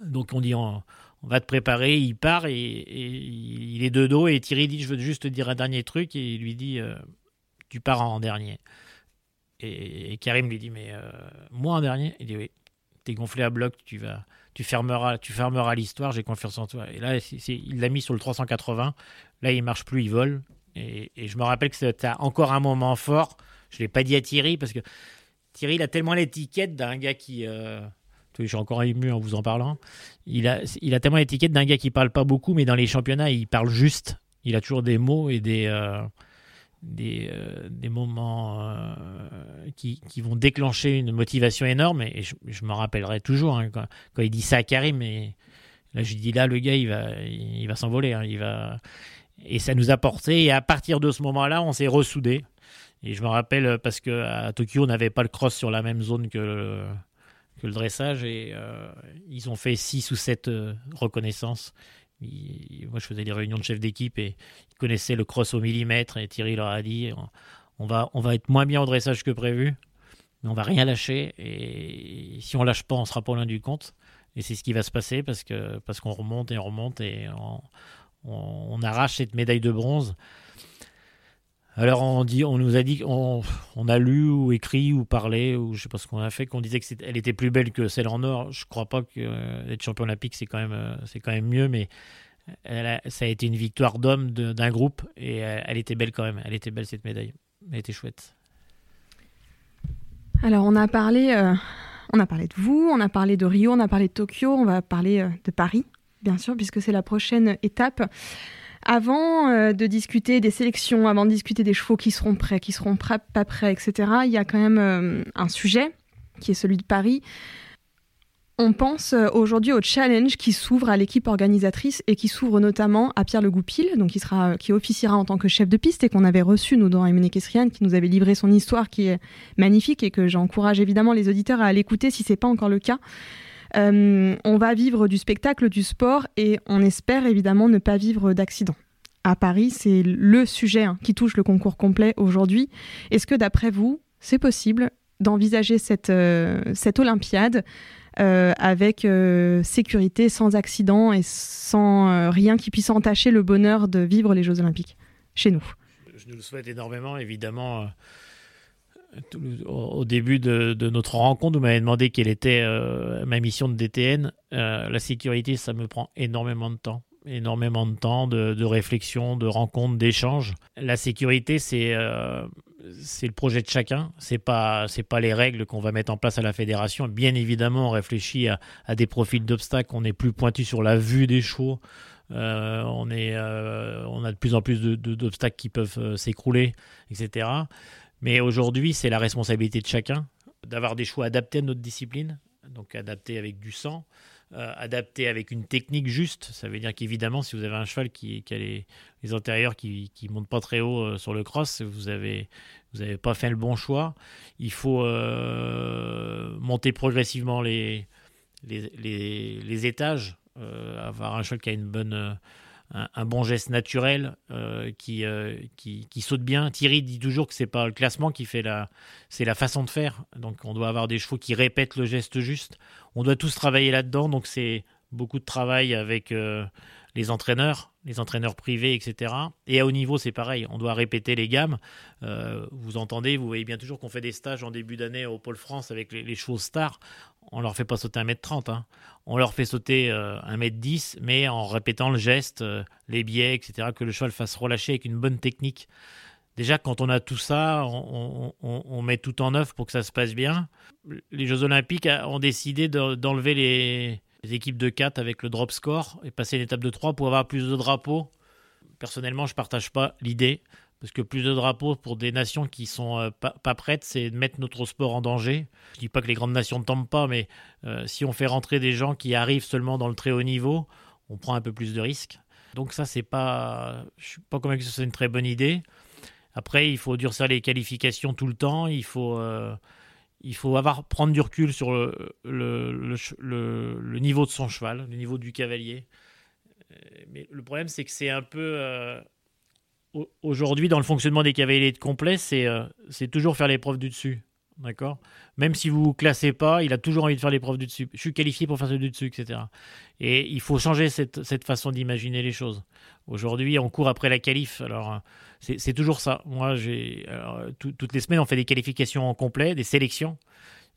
Donc on dit on, va te préparer, il part et, il est de dos et Thierry dit je veux juste te dire un dernier truc et il lui dit euh, tu pars en dernier. Et, Karim lui dit mais euh, moi en dernier? Il dit oui, t'es gonflé à bloc, tu vas tu fermeras tu fermeras l'histoire, j'ai confiance en toi. Et là il l'a mis sur le 380, là il marche plus, il vole. Et, je me rappelle que c'était encore un moment fort. Je l'ai pas dit à Thierry parce que Thierry il a tellement l'étiquette d'un gars qui euh, je suis encore ému en vous en parlant. Il a, il tellement l'étiquette d'un gars qui parle pas beaucoup, mais dans les championnats, il parle juste. Il a toujours des mots et des, euh, euh, moments qui, vont déclencher une motivation énorme. Et je, me rappellerai toujours hein, quand, il dit ça à Karim. Et là, je dis là, le gars, il va, s'envoler. Hein, va... Et ça nous a porté. Et à partir de ce moment-là, on s'est ressoudés. Et je me rappelle parce qu'à Tokyo, on n'avait pas le cross sur la même zone que le, que dressage et euh, ils ont fait six ou sept euh, reconnaissances. moi, je faisais des réunions de chefs d'équipe et ils connaissaient le cross au millimètre et Thierry leur a dit on va, on va être moins bien au dressage que prévu, mais on va rien lâcher et si on lâche pas, on sera pas loin du compte. Et c'est ce qui va se passer parce que parce qu'on remonte et on remonte et on arrache cette médaille de bronze. Alors on, dit, on nous a dit, on, a lu ou écrit ou parlé, ou je sais pas ce qu'on a fait, qu'on disait qu'elle était plus belle que celle en or. Je crois pas que euh, champion olympique c'est quand même euh, c'est quand même mieux, mais ça a été une victoire d'homme d'un groupe et elle, était belle quand même. Elle était belle cette médaille. Elle était chouette. Alors on a parlé, euh, on a parlé de vous, on a parlé de Rio, on a parlé de Tokyo, on va parler de Paris, bien sûr, puisque c'est la prochaine étape. Avant euh, de discuter des sélections, avant de discuter des chevaux qui seront prêts, qui seront pas prêts, etc., il y a quand même euh, un sujet qui est celui de Paris. On pense euh, aujourd'hui au challenge qui s'ouvre à l'équipe organisatrice et qui s'ouvre notamment à Pierre Le Goupil, donc qui, officiera en tant que chef de piste et qu'on avait reçu, nous, dans Emmené Kestrian, qui nous avait livré son histoire qui est magnifique et que j'encourage évidemment les auditeurs à l'écouter si c'est pas encore le cas. Euh, on va vivre du spectacle, du sport et on espère évidemment ne pas vivre d'accidents. À Paris, c'est le sujet hein, qui touche le concours complet aujourd'hui. Est-ce que d'après vous, c'est possible d'envisager cette, euh, cette Olympiade euh, avec sécurité, sans accident et sans rien qui puisse entacher le bonheur de vivre les Jeux Olympiques chez nous? Je nous le souhaite énormément, évidemment au début de, notre rencontre, vous m'avez demandé quelle était euh, ma mission de DTN. Euh, la sécurité, ça me prend énormément de temps. Énormément de temps, de, réflexion, de rencontre, d'échange. La sécurité, c'est euh, le projet de chacun. C'est pas pas les règles qu'on va mettre en place à la fédération. Bien évidemment, on réfléchit à, des profils d'obstacles. On est plus pointu sur la vue des chevaux. on a de plus en plus d'obstacles qui peuvent s'écrouler, etc. Mais aujourd'hui, c'est la responsabilité de chacun d'avoir des choix adaptés à notre discipline, donc adaptés avec du sang, euh, adaptés avec une technique juste. Ça veut dire qu'évidemment, si vous avez un cheval qui, a les, antérieurs qui ne montent pas très haut euh, sur le cross, vous avez vous n'avez pas fait le bon choix. Il faut euh, monter progressivement les, les, les étages, avoir un cheval qui a une bonne un, bon geste naturel euh, qui, euh, qui, qui, saute bien. Thierry dit toujours que c'est pas le classement qui fait la, c'est la façon de faire. Donc on doit avoir des chevaux qui répètent le geste juste. On doit tous travailler là-dedans. Donc c'est beaucoup de travail avec euh, les entraîneurs, les entraîneurs privés, etc. Et à haut niveau, c'est pareil. On doit répéter les gammes. vous entendez, vous voyez bien toujours qu'on fait des stages en début d'année au Pôle France avec les, les chevaux stars on leur fait pas sauter 1m30, hein. on leur fait sauter 1m10, euh, mais en répétant le geste, euh, les biais, etc., que le cheval fasse relâcher avec une bonne technique. Déjà, quand on a tout ça, on, met tout en œuvre pour que ça se passe bien. Les Jeux Olympiques ont décidé d'enlever les, équipes de 4 avec le drop score et passer l'étape de 3 pour avoir plus de drapeaux personnellement, je partage pas l'idée. Parce que plus de drapeaux pour des nations qui sont euh, pas, prêtes, c'est de mettre notre sport en danger. Je dis pas que les grandes nations ne tombent pas, mais euh, si on fait rentrer des gens qui arrivent seulement dans le très haut niveau, on prend un peu plus de risques. Donc ça, c'est pas, je suis pas convaincu que c'est une très bonne idée. Après, il faut durcir les qualifications tout le temps. Il faut, euh, il faut avoir prendre du recul sur le, niveau de son cheval, le niveau du cavalier. Mais le problème, c'est que c'est un peu aujourd'hui, dans le fonctionnement des cavaliers de complet, euh, c'est toujours faire l'épreuve du dessus. D'accord? Même si vous ne classez pas, il a toujours envie de faire l'épreuve du dessus. Je suis qualifié pour faire ce du dessus, etc. Et il faut changer cette, cette façon d'imaginer les choses. Aujourd'hui, on court après la qualif. Alors, c'est toujours ça. Moi, j'ai toutes les semaines, on fait des qualifications en complet, des sélections.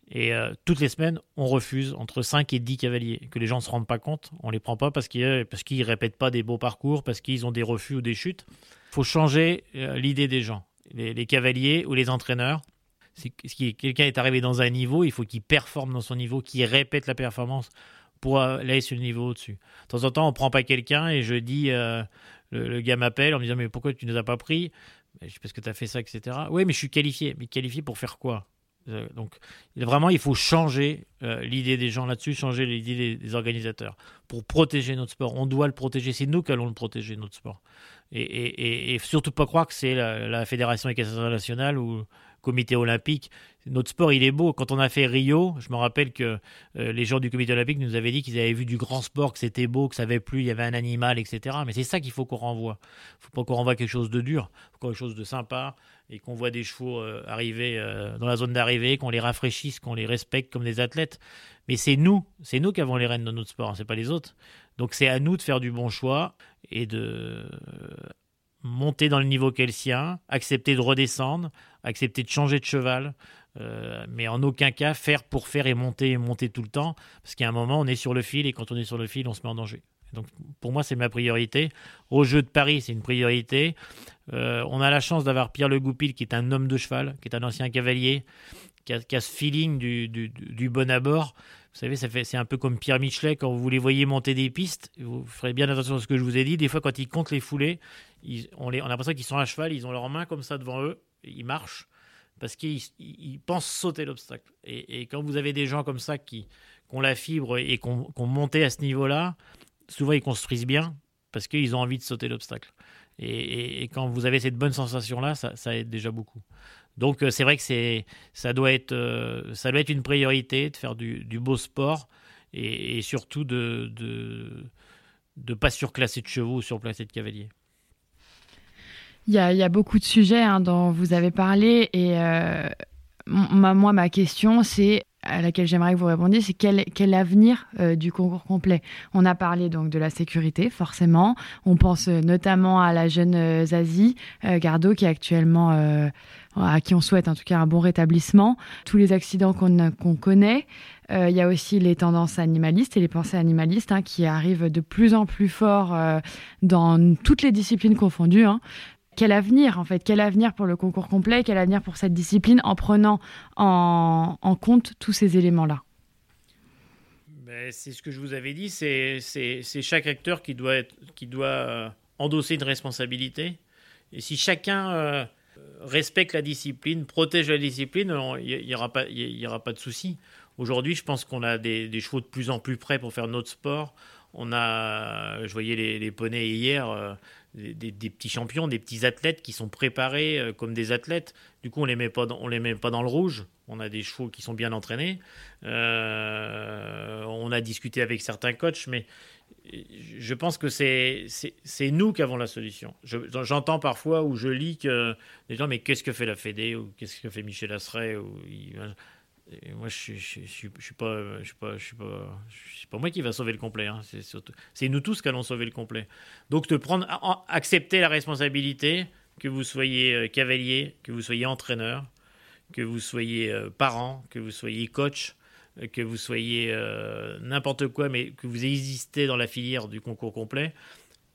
Et euh, toutes les semaines, on refuse entre 5 et 10 cavaliers. Que les gens ne se rendent pas compte. On ne les prend pas parce qu'ils ne répètent pas des beaux parcours, parce qu'ils ont des refus ou des chutes faut changer euh, l'idée des gens, les, cavaliers ou les entraîneurs. Quelqu'un est arrivé dans un niveau, il faut qu'il performe dans son niveau, qu'il répète la performance pour aller sur le niveau au-dessus. De temps en temps, on prend pas quelqu'un et je dis, euh, le, gars m'appelle en me disant mais pourquoi tu ne nous as pas pris? Parce que tu as fait ça, etc. Oui, mais je suis qualifié. Mais qualifié pour faire quoi? euh, donc vraiment, il faut changer l'idée des gens là-dessus, changer l'idée des, organisateurs pour protéger notre sport. On doit le protéger. C'est nous qui allons le protéger, notre sport. Et, surtout pas croire que c'est la, Fédération équestre nationale ou le Comité olympique. Notre sport, il est beau. Quand on a fait Rio, je me rappelle que euh, les gens du Comité olympique nous avaient dit qu'ils avaient vu du grand sport, que c'était beau, que ça avait plu, il y avait un animal, etc. Mais c'est ça qu'il faut qu'on renvoie. Il faut pas qu'on renvoie quelque chose de dur, quelque chose de sympa et qu'on voit des chevaux euh, arriver euh, dans la zone d'arrivée, qu'on les rafraîchisse, qu'on les respecte comme des athlètes. Mais c'est nous, c'est nous qui avons les rênes de notre sport, c'est pas les autres. Donc c'est à nous de faire du bon choix et de monter dans le niveau qu'est le sien, accepter de redescendre, accepter de changer de cheval, euh, mais en aucun cas faire pour faire et monter et monter tout le temps, parce qu'à un moment on est sur le fil et quand on est sur le fil on se met en danger. Donc pour moi c'est ma priorité. Au jeu de Paris c'est une priorité. Euh, on a la chance d'avoir Pierre Le Goupil qui est un homme de cheval, qui est un ancien cavalier, qui a, ce feeling du, bon abord. Vous savez, ça fait, c'est un peu comme Pierre Michelet quand vous les voyez monter des pistes. Vous ferez bien attention à ce que je vous ai dit. Des fois, quand ils comptent les foulées, on, les, on a l'impression qu'ils sont à cheval, ils ont leurs mains comme ça devant eux, ils marchent parce qu'ils pensent sauter l'obstacle. Et, quand vous avez des gens comme ça qui, ont la fibre et qui ont, monté à ce niveau-là, souvent ils construisent bien parce qu'ils ont envie de sauter l'obstacle. Et, quand vous avez cette bonne sensation-là, ça, aide déjà beaucoup. Donc euh, c'est vrai que c'est ça doit être euh, ça doit être une priorité de faire du, beau sport et, surtout de, de de pas surclasser de chevaux ou surclasser de cavaliers. Il y, a, beaucoup de sujets hein, dont vous avez parlé et euh, moi ma question c'est à laquelle j'aimerais que vous répondiez, c'est quel, quel avenir euh, du concours complet? On a parlé donc de la sécurité, forcément. On pense euh, notamment à la jeune euh, Zazie Gardo, qui est actuellement, à qui on souhaite en tout cas un bon rétablissement. Tous les accidents qu'on connaît. Il y a aussi les tendances animalistes et les pensées animalistes hein, qui arrivent de plus en plus fort dans toutes les disciplines confondues. Hein quel avenir en fait Quel avenir pour le concours complet Quel avenir pour cette discipline en prenant en, compte tous ces éléments-là? Ben, C'est ce que je vous avais dit, c'est chaque acteur qui doit, qui doit euh, endosser une responsabilité. Et si chacun euh, respecte la discipline, protège la discipline, il n'y aura, pas, aura pas de souci. Aujourd'hui, je pense qu'on a des, chevaux de plus en plus prêts pour faire notre sport. On a, je voyais les, les poneys hier, euh, des, petits champions, des petits athlètes qui sont préparés euh, comme des athlètes. Du coup, on les met pas, on les met pas dans le rouge. On a des chevaux qui sont bien entraînés. Euh, on a discuté avec certains coachs, mais je pense que c'est nous qui avons la solution. J'entends parfois ou je lis que les gens, mais qu'est-ce que fait la Fédé ou qu'est-ce que fait Michel Asseret ou moi, je, je, suis pas, moi qui va sauver le complet. Hein. C'est nous tous qui allons sauver le complet. Donc, de prendre, accepter la responsabilité, que vous soyez euh, cavalier, que vous soyez entraîneur, que vous soyez euh, parent, que vous soyez coach, euh, que vous soyez n'importe quoi, mais que vous existez dans la filière du concours complet,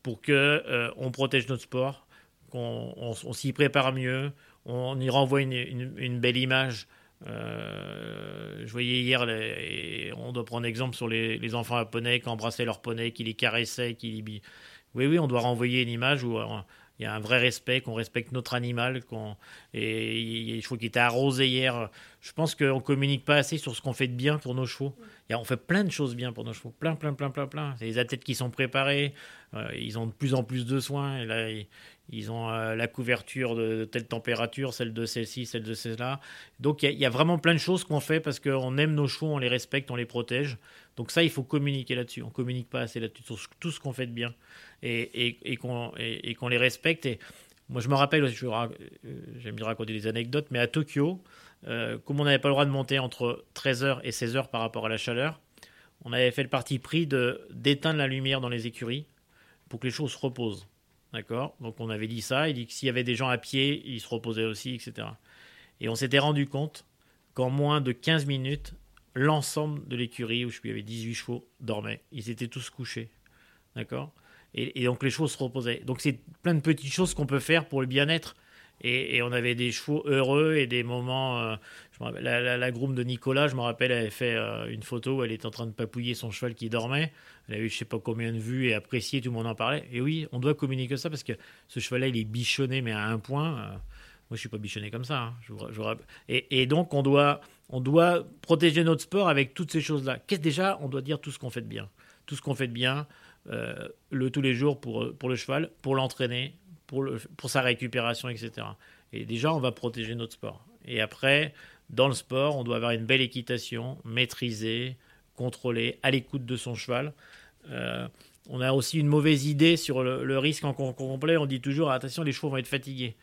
pour que on protège notre sport, qu'on on, s'y prépare mieux, on y renvoie une belle image euh, je voyais hier, on doit prendre exemple sur les, enfants japonais qui embrassaient leur poney, qui les caressaient, qui oui, oui, on doit renvoyer une image où il y a un vrai respect, qu'on respecte notre animal, qu'on et il y a des chevaux qui étaient arrosés hier. Je pense qu'on communique pas assez sur ce qu'on fait de bien pour nos chevaux. on fait plein de choses bien pour nos chevaux, plein, plein, plein, plein, plein. C'est les athlètes qui sont préparés, euh, ils ont de plus en plus de soins. Et ont euh, la couverture de, telle température, celle de celle-ci, celle de celle-là. Donc il y, a vraiment plein de choses qu'on fait parce qu'on aime nos chevaux, on les respecte, on les protège. Donc ça, il faut communiquer là-dessus. On communique pas assez là-dessus sur tout ce qu'on fait de bien et, qu'on les respecte. Et moi, je me rappelle, euh, j'aime bien raconter des anecdotes, mais à Tokyo, euh, comme on n'avait pas le droit de monter entre 13h et 16h par rapport à la chaleur, on avait fait le parti pris d'éteindre la lumière dans les écuries pour que les choses se reposent. D'accord Donc on avait dit ça, il dit que s'il y avait des gens à pied, ils se reposaient aussi, etc. Et on s'était rendu compte qu'en moins de 15 minutes, l'ensemble de l'écurie, où je il y avait 18 chevaux, dormait. Ils étaient tous couchés. D'accord et, donc les chevaux se reposaient. Donc c'est plein de petites choses qu'on peut faire pour le bien-être. Et, on avait des chevaux heureux et des moments. Euh, la, la, groom de Nicolas, je me rappelle, elle avait fait euh, une photo où elle était en train de papouiller son cheval qui dormait. Elle avait eu je sais pas combien de vues et apprécié, tout le monde en parlait. Et oui, on doit communiquer ça parce que ce cheval-là, il est bichonné, mais à un point. Euh, moi, je suis pas bichonné comme ça. Hein. et, donc, on doit, on doit protéger notre sport avec toutes ces choses-là. Qu'est-ce déjà On doit dire tout ce qu'on fait de bien. Tout ce qu'on fait de bien. Euh, le tous les jours pour, le cheval, pour l'entraîner, pour, le, pour sa récupération, etc. Et déjà, on va protéger notre sport. Et après, dans le sport, on doit avoir une belle équitation, maîtrisée, contrôlée, à l'écoute de son cheval. Euh, on a aussi une mauvaise idée sur le, risque en complet. On dit toujours attention, les chevaux vont être fatigués.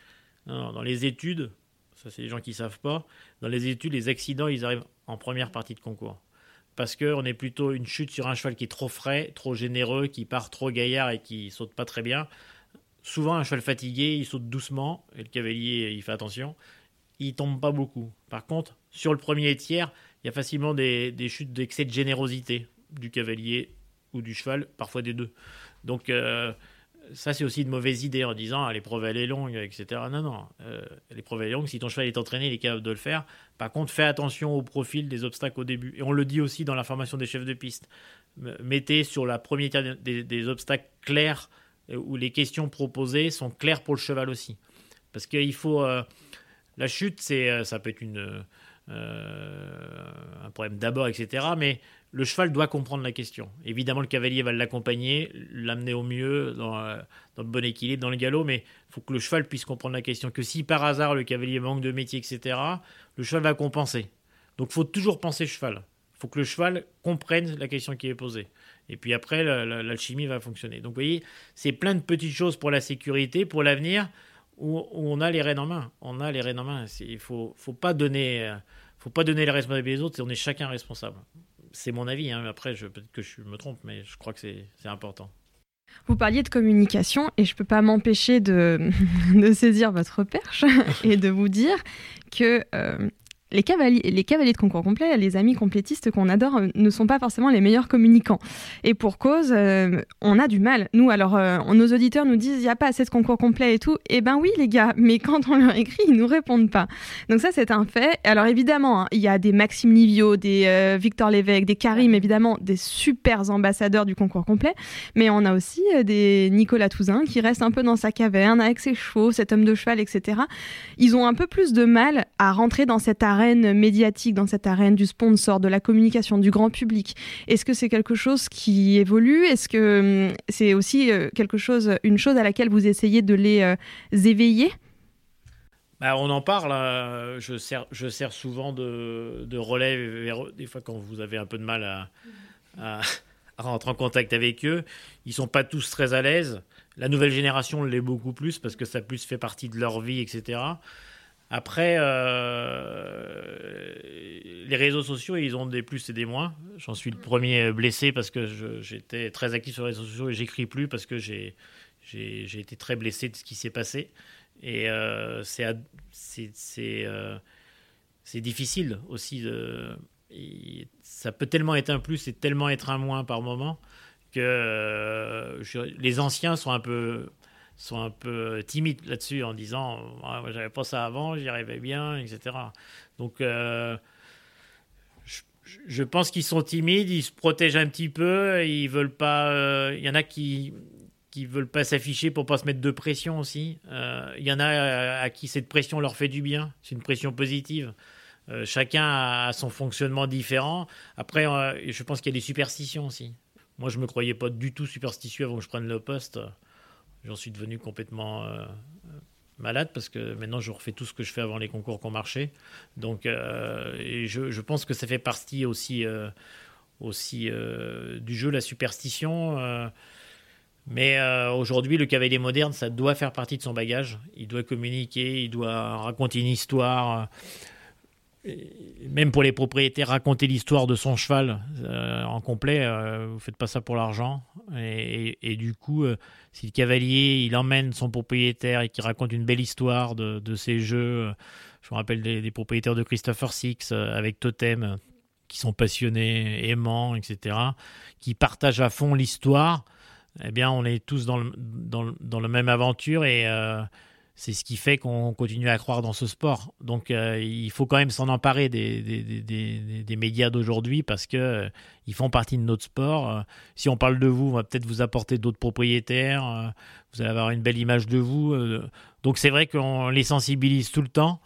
dans les études, ça c'est les gens qui ne savent pas, dans les études, les accidents, ils arrivent en première partie de concours parce qu'on est plutôt une chute sur un cheval qui est trop frais, trop généreux, qui part trop gaillard et qui saute pas très bien. Souvent, un cheval fatigué, il saute doucement, et le cavalier, il fait attention. Il tombe pas beaucoup. Par contre, sur le premier tiers, il y a facilement des, chutes d'excès de générosité du cavalier ou du cheval, parfois des deux. Donc, euh, ça, c'est aussi une mauvaise idée en disant ah, l'épreuve elle est longue, etc. Non, non. Euh, l'épreuve elle est longue. Si ton cheval est entraîné, il est capable de le faire. Par contre, fais attention au profil des obstacles au début. Et on le dit aussi dans la formation des chefs de piste. Mettez sur la première tiers des, obstacles clairs euh, où les questions proposées sont claires pour le cheval aussi. Parce qu'il faut. La chute, c'est, ça peut être une, un problème d'abord, etc. Mais le cheval doit comprendre la question. Évidemment, le cavalier va l'accompagner, l'amener au mieux, dans, euh, dans, le bon équilibre, dans le galop, mais il faut que le cheval puisse comprendre la question. Que si par hasard le cavalier manque de métier, etc., le cheval va compenser. Donc il faut toujours penser cheval. Il faut que le cheval comprenne la question qui est posée. Et puis après, l'alchimie va fonctionner. Donc vous voyez, c'est plein de petites choses pour la sécurité, pour l'avenir, où, on a les rênes en main. On a les rênes en main. Il faut, faut, pas donner, euh, faut pas donner les responsabilités des autres, on est chacun responsable c'est mon avis. Hein. Après, peut-être que je me trompe, mais je crois que c'est important. Vous parliez de communication et je ne peux pas m'empêcher de, de, saisir votre perche et de vous dire que euh, les cavaliers, les cavaliers de concours complet, les amis complétistes qu'on adore, euh, ne sont pas forcément les meilleurs communicants. Et pour cause, euh, on a du mal. Nous, alors, euh, nos auditeurs nous disent, il n'y a pas assez de concours complet et tout. Eh ben oui, les gars, mais quand on leur écrit, ils nous répondent pas. Donc ça, c'est un fait. Alors évidemment, hein, il y a des Maxime Livio, des Victor Lévesque, des Karim, évidemment, des super ambassadeurs du concours complet. Mais on a aussi des Nicolas Touzin qui reste un peu dans sa caverne avec ses chevaux, cet homme de cheval, etc. Ils ont un peu plus de mal à rentrer dans cette arène médiatique, dans cette arène du sponsor, de la communication, du grand public Est-ce que c'est quelque chose qui évolue? Est-ce que hum, c'est aussi euh, quelque chose, une chose à laquelle vous essayez de les euh, éveiller? Bah, on en parle. Hein. Je, sers, je sers souvent de, de relais Des fois, quand vous avez un peu de mal à, à, rentrer en contact avec eux, ils sont pas tous très à l'aise. La nouvelle génération l'est beaucoup plus parce que ça plus fait partie de leur vie, etc. Après, euh, les réseaux sociaux, ils ont des plus et des moins. J'en suis le premier blessé parce que j'étais très actif sur les réseaux sociaux et j'écris plus parce que j'ai été très blessé de ce qui s'est passé. Et euh, c'est euh, difficile aussi. Ça peut tellement être un plus et tellement être un moins par moment que les anciens sont un peu sont un peu timides là-dessus en disant ah, j'avais pas ça avant, j'y arrivais bien, etc. Donc euh, je, pense qu'ils sont timides, ils se protègent un petit peu, ils veulent pas. Euh, il y en a qui qui veulent pas s'afficher pour pas se mettre de pression aussi. Il y en a à, qui cette pression leur fait du bien. C'est une pression positive. chacun a son fonctionnement différent. Après, je pense qu'il y a des superstitions aussi. Moi, je me croyais pas du tout superstitieux avant que je prenne le poste. J'en suis devenu complètement malade parce que maintenant je refais tout ce que je fais avant les concours qu'on marchait. Donc euh, je, pense que ça fait partie aussi, euh, aussi euh, du jeu, la superstition. mais aujourd'hui, le cavalier moderne, ça doit faire partie de son bagage. Il doit communiquer, il doit raconter une histoire même pour les propriétaires, raconter l'histoire de son cheval euh, en complet, euh, vous faites pas ça pour l'argent. Et, du coup, euh, si le cavalier il emmène son propriétaire et qu'il raconte une belle histoire de, ses jeux, je me rappelle des, propriétaires de Christopher Six avec Totem, qui sont passionnés, aimants, etc., qui partagent à fond l'histoire, eh bien, on est tous dans le, dans, dans la même aventure et c'est ce qui fait qu'on continue à croire dans ce sport. Donc euh, il faut quand même s'en emparer des, des, médias d'aujourd'hui parce que euh, ils font partie de notre sport. Euh, si on parle de vous, on va peut-être vous apporter d'autres propriétaires. vous allez avoir une belle image de vous. donc c'est vrai qu'on les sensibilise tout le temps.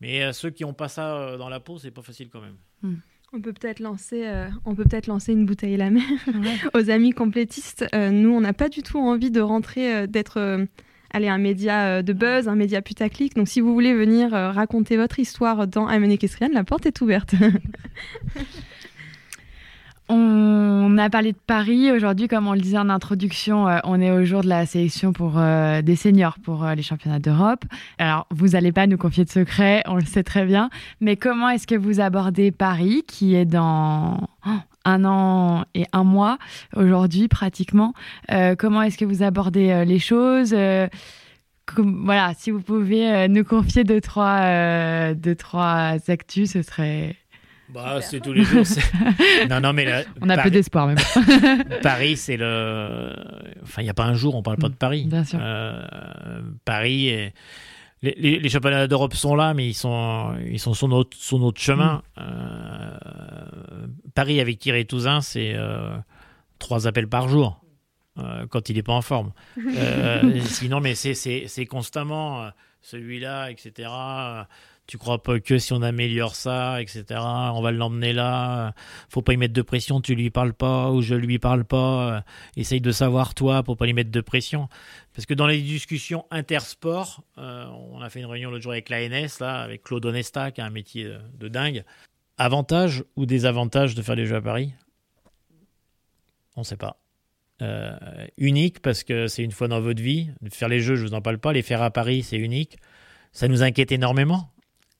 Mais ceux qui n'ont pas ça dans la peau, c'est pas facile quand même. Hmm. On peut peut-être lancer, on peut peut-être lancer une bouteille la mer aux amis complétistes. nous, on n'a pas du tout envie de rentrer, d'être allez, un média euh, de buzz, un média putaclic. Donc si vous voulez venir euh, raconter votre histoire dans Amené la porte est ouverte. On a parlé de Paris. Aujourd'hui, comme on le disait en introduction, euh, on est au jour de la sélection pour des seniors pour les championnats d'Europe. Alors, vous n'allez pas nous confier de secrets, on le sait très bien. Mais comment est-ce que vous abordez Paris, qui est dans oh, un an et un mois aujourd'hui pratiquement. Euh, comment est-ce que vous abordez euh, les choses euh, Voilà, si vous pouvez nous confier deux trois, deux, trois actus, ce serait... Bah, c'est tous les jours. non, non, mais on a peu d'espoir même. Paris, c'est le. Enfin, il n'y a pas un jour, on parle pas de Paris. Bien sûr. Paris est les, championnats d'Europe sont là, mais ils sont, ils sont sur, notre, sur notre chemin. Mm. Euh, Paris avec Thierry Touzin, c'est euh, trois appels par jour euh, quand il n'est pas en forme. sinon, mais c'est constamment celui-là, etc. Tu crois pas que si on améliore ça, etc., on va l'emmener là. Faut pas y mettre de pression, tu lui parles pas ou je lui parle pas. Essaye de savoir toi pour pas lui mettre de pression. Parce que dans les discussions intersport, euh, on a fait une réunion l'autre jour avec l'ANS, là, avec Claude Onesta, qui a un métier de, dingue. Avantage ou désavantage de faire des jeux à Paris? On ne sait pas. Euh, unique parce que c'est une fois dans votre vie. Faire les jeux, je vous en parle pas. Les faire à Paris, c'est unique. Ça nous inquiète énormément.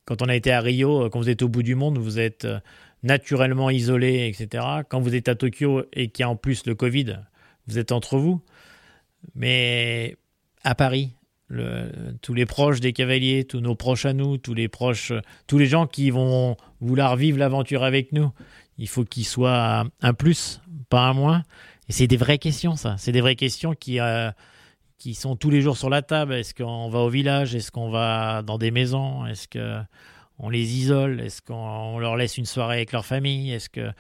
Quand on a été à Rio, quand vous êtes au bout du monde, vous êtes euh, naturellement isolé, etc. Quand vous êtes à Tokyo et qu'il y a en plus le Covid, vous êtes entre vous. Mais à Paris, tous les proches des cavaliers, tous nos proches à nous, tous les proches, tous les gens qui vont vouloir vivre l'aventure avec nous, il faut qu'ils soient un plus, pas un moins. Et c'est des vraies questions, ça. C'est des vraies questions qui, euh, qui sont tous les jours sur la table. Est-ce qu'on va au village? Est-ce qu'on va dans des maisons? Est-ce qu'on les isole? Est-ce qu'on leur laisse une soirée avec leur famille? Est-ce que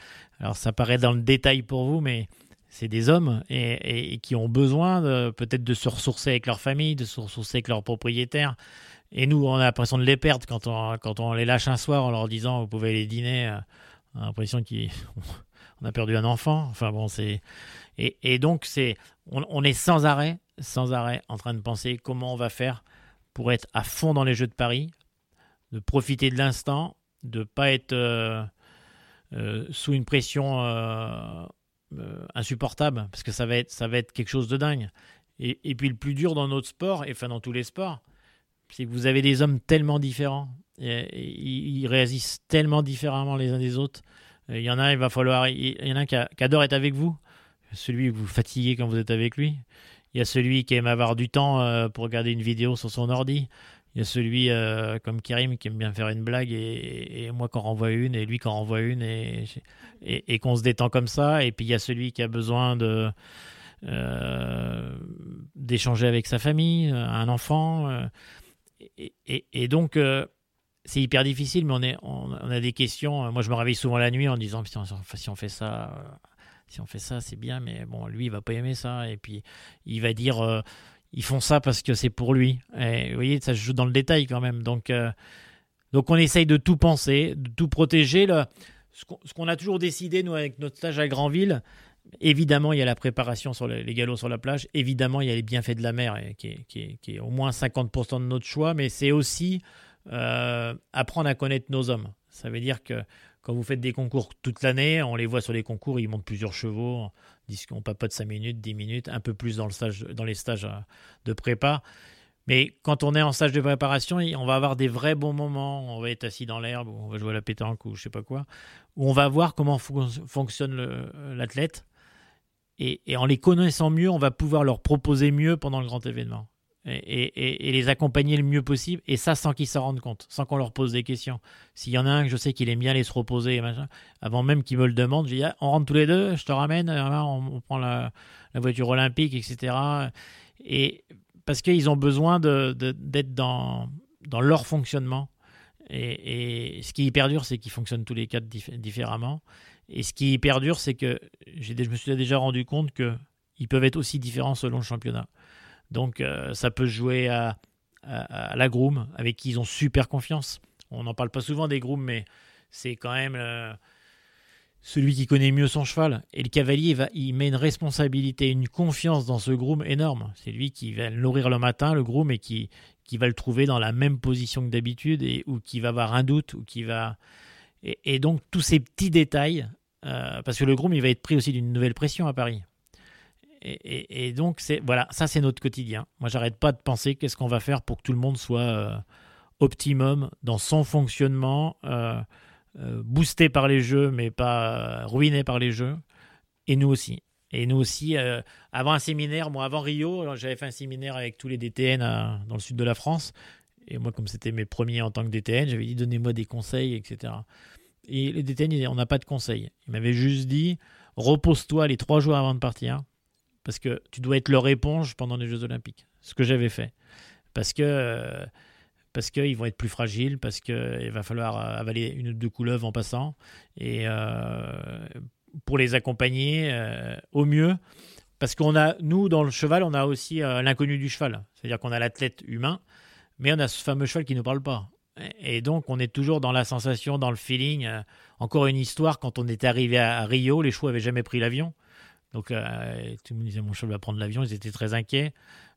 alors ça paraît dans le détail pour vous, mais c'est des hommes et, qui ont besoin peut-être de se ressourcer avec leur famille, de se ressourcer avec leurs propriétaires. Et nous, on a l'impression de les perdre quand on, quand on les lâche un soir en leur disant vous pouvez aller dîner. Euh, on a l'impression qu'on a perdu un enfant. Enfin bon, c'est et, donc on, est sans arrêt, sans arrêt en train de penser comment on va faire pour être à fond dans les Jeux de Paris, de profiter de l'instant, de pas être euh, euh, sous une pression insupportable parce que ça va être ça va être quelque chose de dingue. Et, et, puis le plus dur dans notre sport, et enfin dans tous les sports, c'est que vous avez des hommes tellement différents, et, ils réagissent tellement différemment les uns des autres. Il y en a, il va falloir, y en a un qui, adore être avec vous, celui que vous fatiguez quand vous êtes avec lui. Il y a celui qui aime avoir du temps euh, pour regarder une vidéo sur son ordi. Il y a celui euh, comme Karim qui aime bien faire une blague et, moi quand renvoie une et lui quand renvoie une et, et, qu'on se détend comme ça. Et puis il y a celui qui a besoin euh, d'échanger avec sa famille, un enfant. Euh, et, donc c'est hyper difficile, mais on, est, on, a des questions. Moi je me réveille souvent la nuit en disant si on fait ça, si on fait ça, c'est bien, mais bon, lui, il va pas aimer ça. Et puis, il va dire, euh, ils font ça parce que c'est pour lui. Vous voyez, ça se joue dans le détail quand même. Donc, euh, donc on essaye de tout penser, de tout protéger. Ce qu'on a toujours décidé, nous, avec notre stage à Granville, évidemment, il y a la préparation sur les, galops sur la plage. Évidemment, il y a les bienfaits de la mer, qui, est, qui, qui, est, au moins 50% de notre choix. Mais c'est aussi euh, apprendre à connaître nos hommes. Ça veut dire que quand vous faites des concours toute l'année, on les voit sur les concours, ils montent plusieurs chevaux, qu'on papote 5 minutes, 10 minutes, un peu plus dans, les stages euh, de prépa. Mais quand on est en stage de préparation, on va avoir des vrais bons moments. On va être assis dans l'herbe, on va jouer à la pétanque ou je sais pas quoi, où on va voir comment fonctionne l'athlète. Et, et, en les connaissant mieux, on va pouvoir leur proposer mieux pendant le grand événement et, les accompagner le mieux possible, et ça sans qu'ils s'en rendent compte, sans qu'on leur pose des questions. S'il y en a un que je sais qu'il aime bien aller se reposer, avant même qu'il me le demande, je dis ah, on rentre tous les deux, je te ramène, on, prend la, voiture olympique, etc. Et parce qu'ils ont besoin d'être dans, leur fonctionnement. Et, ce qui hyper dur, c'est qu'ils fonctionnent tous les quatre différemment. Et ce qui dur, c'est que je me suis déjà rendu compte qu'ils peuvent être aussi différents selon le championnat. Donc euh, ça peut jouer à, la groom, avec qui ils ont super confiance. On n'en parle pas souvent des grooms, mais c'est quand même euh, celui qui connaît mieux son cheval. Et le cavalier, va, il met une responsabilité, une confiance dans ce groom énorme. C'est lui qui va le nourrir le matin, le groom, et qui, qui va le trouver dans la même position que d'habitude, et, ou qui va avoir un doute, ou qui va... Et, donc tous ces petits détails, euh, parce que le groom, il va être pris aussi d'une nouvelle pression à Paris. Et, donc, voilà, ça c'est notre quotidien. Moi, j'arrête pas de penser qu'est-ce qu'on va faire pour que tout le monde soit euh, optimum dans son fonctionnement, euh, euh, boosté par les jeux, mais pas ruiné par les jeux. Et nous aussi. Et nous aussi, avant un séminaire, moi avant Rio, j'avais fait un séminaire avec tous les DTN dans le sud de la France. Et moi, comme c'était mes premiers en tant que DTN, j'avais dit donnez-moi des conseils, etc. Et les DTN, on n'a pas de conseils. Ils m'avaient juste dit repose-toi les trois jours avant de partir parce que tu dois être leur éponge pendant les Jeux Olympiques. Ce que j'avais fait. Parce que euh, parce qu'ils vont être plus fragiles, parce qu'il va falloir avaler une ou deux couleuvres en passant, et euh, pour les accompagner euh, au mieux. Parce qu'on a, nous, dans le cheval, on a aussi l'inconnu du cheval. C'est-à-dire qu'on a l'athlète humain, mais on a ce fameux cheval qui ne nous parle pas. Et donc, on est toujours dans la sensation, dans le feeling. Encore une histoire, quand on est arrivé à Rio, les chevaux n'avaient jamais pris l'avion. Donc, euh, tout le monde disait mon cheval va prendre l'avion. Ils étaient très inquiets.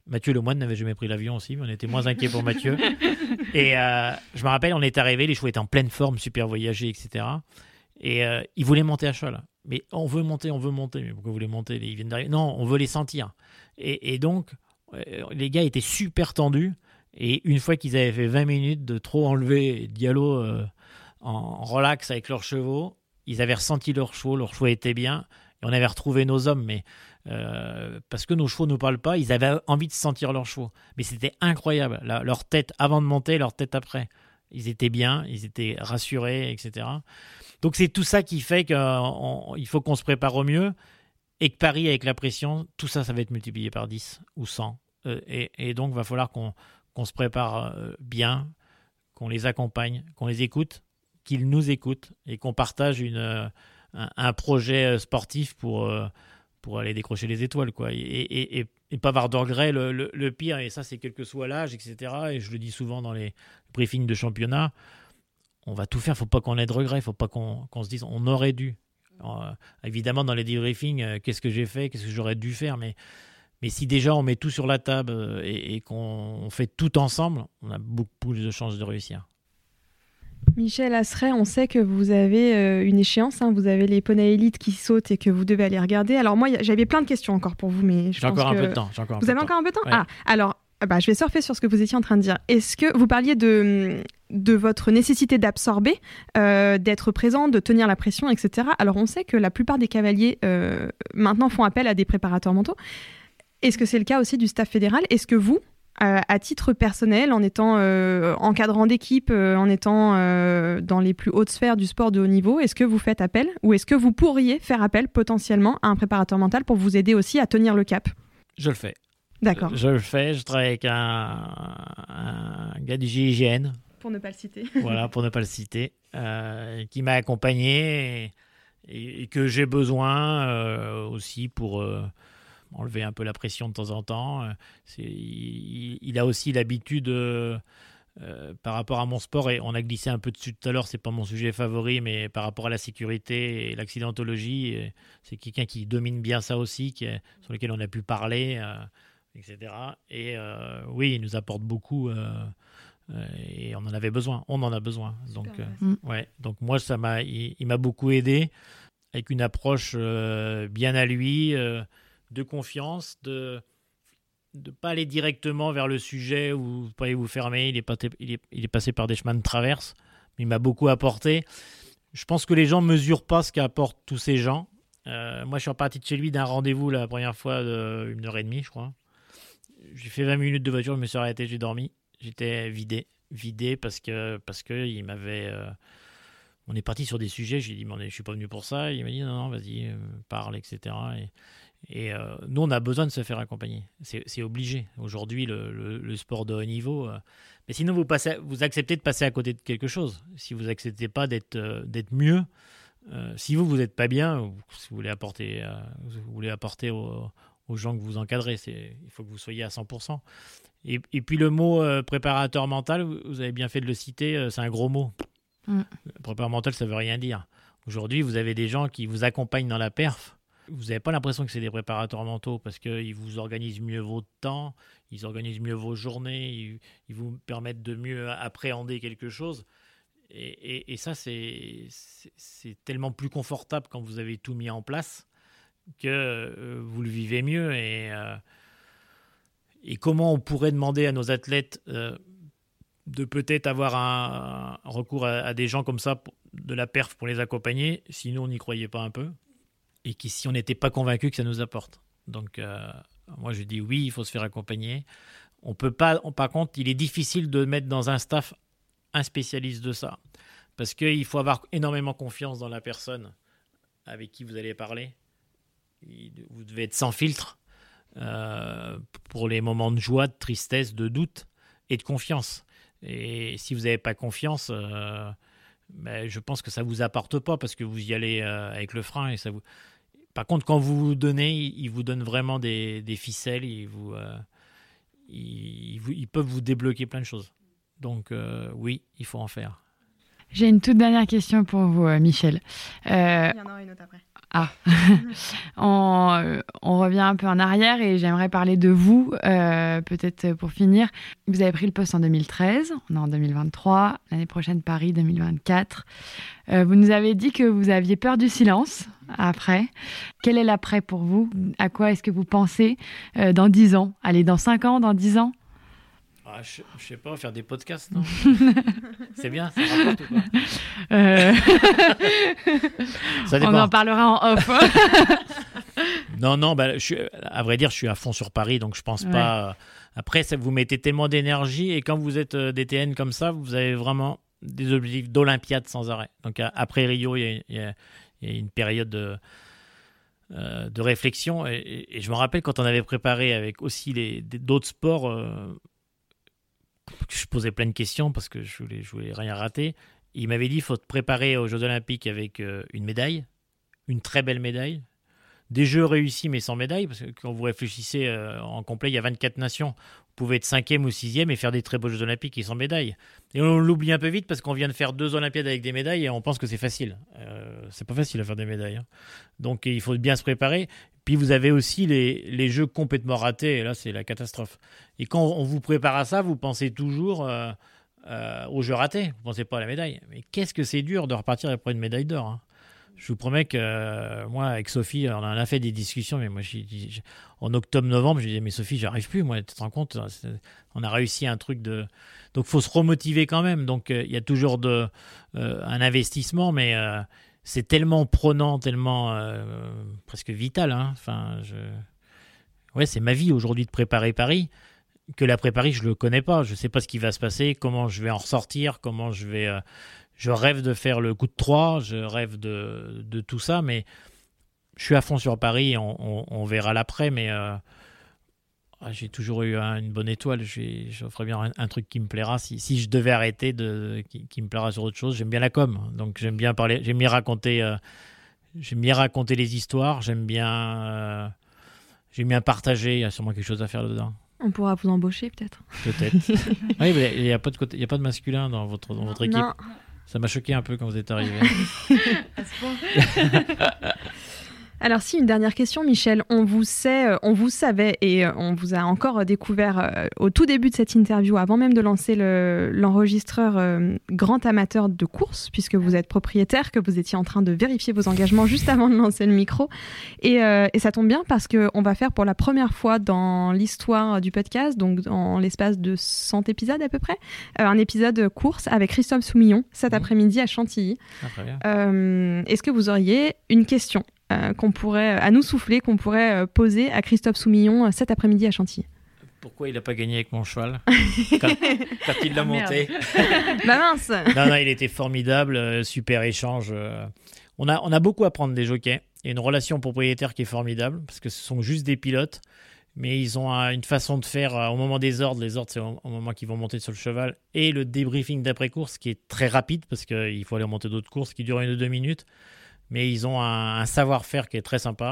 Mathieu Lemoine n'avait jamais pris l'avion aussi, mais on était moins inquiets pour Mathieu. Et euh, je me rappelle, on est arrivé, les chevaux étaient en pleine forme, super voyagés, etc. Et euh, ils voulaient monter à cheval. Mais on veut monter, on veut monter. Mais pourquoi vous voulez monter? Ils viennent d'arriver. Non, on veut les sentir. Et, donc, les gars étaient super tendus. Et une fois qu'ils avaient fait 20 minutes de trop enlever Diallo en relax avec leurs chevaux, ils avaient ressenti leurs chevaux, leurs chevaux étaient bien on avait retrouvé nos hommes, mais euh, parce que nos chevaux ne nous parlent pas, ils avaient envie de sentir leurs chevaux. Mais c'était incroyable, leur tête avant de monter, leur tête après. Ils étaient bien, ils étaient rassurés, etc. Donc c'est tout ça qui fait qu'il faut qu'on se prépare au mieux et que Paris, avec la pression, tout ça, ça va être multiplié par 10 ou 100. Euh, et, donc, il va falloir qu'on se prépare euh, bien, qu'on les accompagne, qu'on les écoute, qu'ils nous écoutent et qu'on partage une un, projet euh, sportif pour, euh, pour aller décrocher les étoiles. Quoi. Et, et, pas avoir de regrets, le, le, pire, et ça c'est quel que soit l'âge, etc. Et je le dis souvent dans les briefings de championnat, on va tout faire, faut pas qu'on ait de regrets, faut pas qu'on se dise on aurait dû. Euh, évidemment, dans les debriefings, qu'est-ce que j'ai fait, qu'est-ce que j'aurais dû faire, mais, mais si déjà on met tout sur la table et, et qu'on fait tout ensemble, on a beaucoup plus de chances de réussir. Michel Asseret, on sait que vous avez euh, une échéance, hein. vous avez les poneys élites qui sautent et que vous devez aller regarder. Alors moi, j'avais plein de questions encore pour vous, mais j'ai encore, un peu de temps. vous avez encore un peu de temps Ah, alors, ah bah, je vais surfer sur ce que vous étiez en train de dire. Est-ce que vous parliez de, de votre nécessité d'absorber, euh, d'être présent, de tenir la pression, etc. Alors on sait que la plupart des cavaliers euh, maintenant font appel à des préparateurs mentaux. Est-ce que c'est le cas aussi du staff fédéral? Est-ce que vous, à titre personnel, en étant euh, encadrant d'équipe, euh, en étant euh, dans les plus hautes sphères du sport de haut niveau, est-ce que vous faites appel ou est-ce que vous pourriez faire appel potentiellement à un préparateur mental pour vous aider aussi à tenir le cap? Je le fais. D'accord. Je, le fais. Je travaille avec un, gars du GIGN. Pour ne pas le citer. voilà, pour ne pas le citer, qui m'a accompagné et, que j'ai besoin aussi pour enlever un peu la pression de temps en temps. Il, il, a aussi l'habitude euh, par rapport à mon sport, et on a glissé un peu dessus tout à l'heure, c'est pas mon sujet favori, mais par rapport à la sécurité et l'accidentologie, euh, c'est quelqu'un qui domine bien ça aussi, qui sur lequel on a pu parler, euh, etc. Et oui, il nous apporte beaucoup. et on en avait besoin, on en a besoin. Donc, ouais. Donc moi, ça m'a, il, m'a beaucoup aidé avec une approche bien à lui, de confiance, de, de pas aller directement vers le sujet où vous pourriez vous fermer. Il est, passé, il, est, il est passé par des chemins de traverse, mais il m'a beaucoup apporté. Je pense que les gens ne mesurent pas ce qu'apportent tous ces gens. Euh, moi, je suis reparti de chez lui d'un rendez-vous la première fois d'une heure et demie, je crois. J'ai fait 20 minutes de voiture, je me suis arrêté, j'ai dormi. J'étais vidé, vidé parce que parce que il m'avait. Euh, on est parti sur des sujets. J'ai dit, mais je suis pas venu pour ça. Il m'a dit, non, non, vas-y, euh, parle, etc. Et, et euh, nous, on a besoin de se faire accompagner. C'est obligé. Aujourd'hui, le, sport de haut niveau. Euh, mais sinon, vous, passez, vous acceptez de passer à côté de quelque chose. Si vous n'acceptez pas d'être euh, mieux, si vous, vous n'êtes pas bien, si vous voulez apporter, vous voulez apporter aux, gens que vous encadrez, il faut que vous soyez à 100%. Et, et puis le mot préparateur mental, vous avez bien fait de le citer, c'est un gros mot. Mm. Préparateur mental, ça veut rien dire. Aujourd'hui, vous avez des gens qui vous accompagnent dans la perf vous n'avez pas l'impression que c'est des préparateurs mentaux parce qu'ils vous organisent mieux votre temps, ils organisent mieux vos journées, ils, vous permettent de mieux appréhender quelque chose. Et, ça, c'est tellement plus confortable quand vous avez tout mis en place que euh, vous le vivez mieux. Et, euh, et comment on pourrait demander à nos athlètes euh, de peut-être avoir un, recours à, à, des gens comme ça, de la perf pour les accompagner, sinon on n'y croyait pas un peu? Et qui, si on n'était pas convaincu que ça nous apporte. Donc, euh, moi, je dis oui, il faut se faire accompagner. On peut pas, par contre, il est difficile de mettre dans un staff un spécialiste de ça. Parce qu'il faut avoir énormément confiance dans la personne avec qui vous allez parler. Vous devez être sans filtre euh, pour les moments de joie, de tristesse, de doute et de confiance. Et si vous n'avez pas confiance, euh, ben, je pense que ça ne vous apporte pas parce que vous y allez avec le frein et ça vous par contre, quand vous vous donnez, ils vous donnent vraiment des, ficelles, ils, vous, euh, ils, peuvent vous débloquer plein de choses. Donc euh, oui, il faut en faire. J'ai une toute dernière question pour vous, euh, Michel. il y en aura une autre après. Ah, on, on, revient un peu en arrière et j'aimerais parler de vous, peut-être pour finir. Vous avez pris le poste en 2013, on est en 2023, l'année prochaine Paris 2024. vous nous avez dit que vous aviez peur du silence après. Quel est l'après pour vous? À quoi est-ce que vous pensez euh, dans 10 ans? Allez, dans 5 ans, dans 10 ans? Ah, je, ne sais pas, faire des podcasts, non C'est bien, ça rapporte ou pas euh. On en parlera en off. non, non, bah, je à vrai dire, je suis à fond sur Paris, donc je pense pas. Après, ça, vous mettez tellement d'énergie et quand vous êtes euh, DTN comme ça, vous avez vraiment des objectifs d'Olympiade sans arrêt. Donc après Rio, il y a il y a une période de, euh, de réflexion. Et, je me rappelle quand on avait préparé avec aussi d'autres sports, euh, je posais plein de questions parce que je voulais, rien rater. Il m'avait dit il faut te préparer aux Jeux Olympiques avec euh, une médaille, une très belle médaille. Des jeux réussis mais sans médaille, parce que quand vous réfléchissez en complet, il y a 24 nations pouvait être cinquième ou sixième et faire des très beaux Jeux Olympiques et sans médaille. Et on l'oublie un peu vite parce qu'on vient de faire deux Olympiades avec des médailles et on pense que c'est facile. Euh, c'est pas facile à faire des médailles. Hein. Donc il faut bien se préparer. Puis vous avez aussi les, les jeux complètement ratés et là c'est la catastrophe. Et quand on vous prépare à ça, vous pensez toujours euh, euh, aux jeux ratés. Vous pensez pas à la médaille. Mais qu'est-ce que c'est dur de repartir après une médaille d'or. Hein? Je vous promets que euh, moi, avec Sophie, on a fait des discussions, mais moi, en octobre-novembre, je disais, mais Sophie, j'arrive plus, moi, tu te rends compte, on a réussi un truc de. Donc, faut se remotiver quand même. Donc, euh, il y a toujours de, euh, un investissement, mais c'est tellement prenant, tellement presque vital. Hein. Enfin, je... ouais, c'est ma vie aujourd'hui de préparer Paris. Que la préparer, je le connais pas. Je sais pas ce qui va se passer, comment je vais en ressortir, comment je vais je rêve de faire le coup de 3, je rêve de, de tout ça, mais je suis à fond sur Paris, on, on, verra l'après, mais euh, ah, j'ai toujours eu une bonne étoile, je ferai bien un, truc qui me plaira. Si, si je devais arrêter, de, qui, me plaira sur autre chose, j'aime bien la com, donc j'aime bien parler, j'aime bien raconter. Euh, j'aime bien raconter les histoires, j'aime bien, euh, j'aime bien partager. Il y a sûrement quelque chose à faire dedans. On pourra vous embaucher peut-être. Peut-être. oui, mais il n'y a pas de côté, il y a pas de masculin dans votre dans votre équipe. Non. Ça m'a choqué un peu quand vous êtes arrivé. Alors si une dernière question, Michel, on vous sait, euh, on vous savait et euh, on vous a encore découvert euh, au tout début de cette interview, avant même de lancer le- l'enregistreur euh, grand amateur de course, puisque vous êtes propriétaire, que vous étiez en train de vérifier vos engagements juste avant de lancer le micro, et, euh, et ça tombe bien parce que on va faire pour la première fois dans l'histoire du podcast, donc dans l'espace de 100 épisodes à peu près, euh, un épisode course avec Christophe Soumillon cet après-midi à Chantilly. Ah, Est-ce que vous auriez une question? Euh, qu'on pourrait, à nous souffler, qu'on pourrait euh, poser à Christophe Soumillon euh, cet après-midi à Chantilly Pourquoi il n'a pas gagné avec mon cheval quand, quand il l'a Ah, monté Bah mince Non, non, il était formidable, super échange. On a, on a beaucoup à prendre des jockeys. Il y a une relation propriétaire qui est formidable parce que ce sont juste des pilotes, mais ils ont une façon de faire au moment des ordres. Les ordres, c'est au, au moment qu'ils vont monter sur le cheval et le débriefing d'après-course qui est très rapide parce qu'il faut aller monter d'autres courses qui durent une ou deux minutes. Mais ils ont un, un savoir-faire qui est très sympa.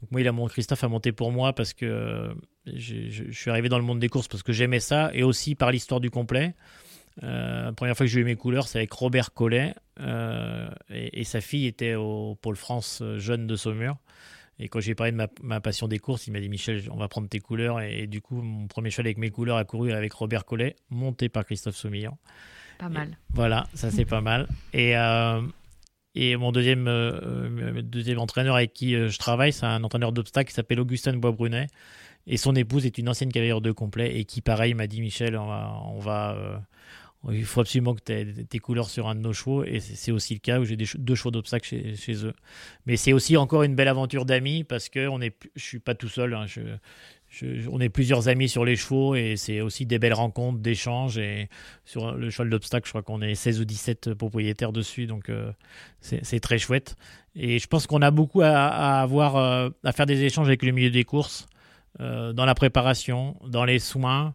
Donc moi, il a mon Christophe a monté pour moi parce que euh, je je suis arrivé dans le monde des courses parce que j'aimais ça et aussi par l'histoire du complet. Euh, la première fois que j'ai eu mes couleurs, c'est avec Robert Collet. euh, et, et sa fille était au Pôle France euh, jeune de Saumur. Et quand j'ai parlé de ma, ma passion des courses, il m'a dit Michel, on va prendre tes couleurs. Et, et du coup, mon premier cheval avec mes couleurs a couru avec Robert Collet, monté par Christophe Soumillon. Pas mal. Voilà, ça c'est pas mal. Et, euh, et mon deuxième, euh, euh, deuxième entraîneur avec qui euh, je travaille, c'est un entraîneur d'obstacles qui s'appelle Augustin Bois-Brunet. Et son épouse est une ancienne cavalière de complet et qui, pareil, m'a dit Michel, on va. On va il faut absolument que tu aies tes couleurs sur un de nos chevaux. Et c'est aussi le cas où j'ai deux chevaux d'obstacles chez, eux. Mais c'est aussi encore une belle aventure d'amis parce que on est, je suis pas tout seul. hein. On est plusieurs amis sur les chevaux et c'est aussi des belles rencontres, d'échanges. Et sur le cheval d'obstacle, je crois qu'on est 16 ou 17 propriétaires dessus, donc euh, c'est très chouette. Et je pense qu'on a beaucoup à, avoir, euh, à faire des échanges avec le milieu des courses, euh, dans la préparation, dans les soins.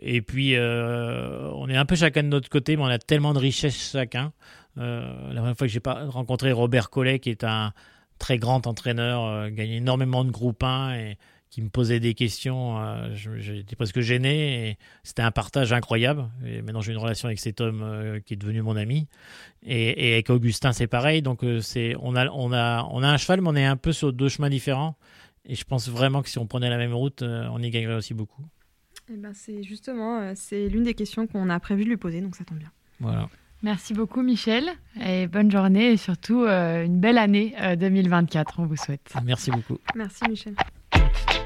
Et puis, on est un peu chacun de notre côté, mais on a tellement de richesses chacun. La première fois que j'ai pas rencontré Robert Collet, qui est un très grand entraîneur, gagné énormément de groupe 1 et qui me posait des questions, euh, j'étais presque gêné. C'était un partage incroyable. Et maintenant, j'ai une relation avec cet homme euh, qui est devenu mon ami. Et, et avec Augustin, c'est pareil. Donc, euh, c'est, on, a, on, a, on a un cheval, mais on est un peu sur deux chemins différents. Et je pense vraiment que si on prenait la même route, euh, on y gagnerait aussi beaucoup. Eh ben, c'est justement, c'est l'une des questions qu'on a prévu de lui poser, donc ça tombe bien. Voilà. Merci beaucoup Michel et bonne journée et surtout euh, une belle année euh, 2024 on vous souhaite. Merci beaucoup. Merci Michel. Thank you.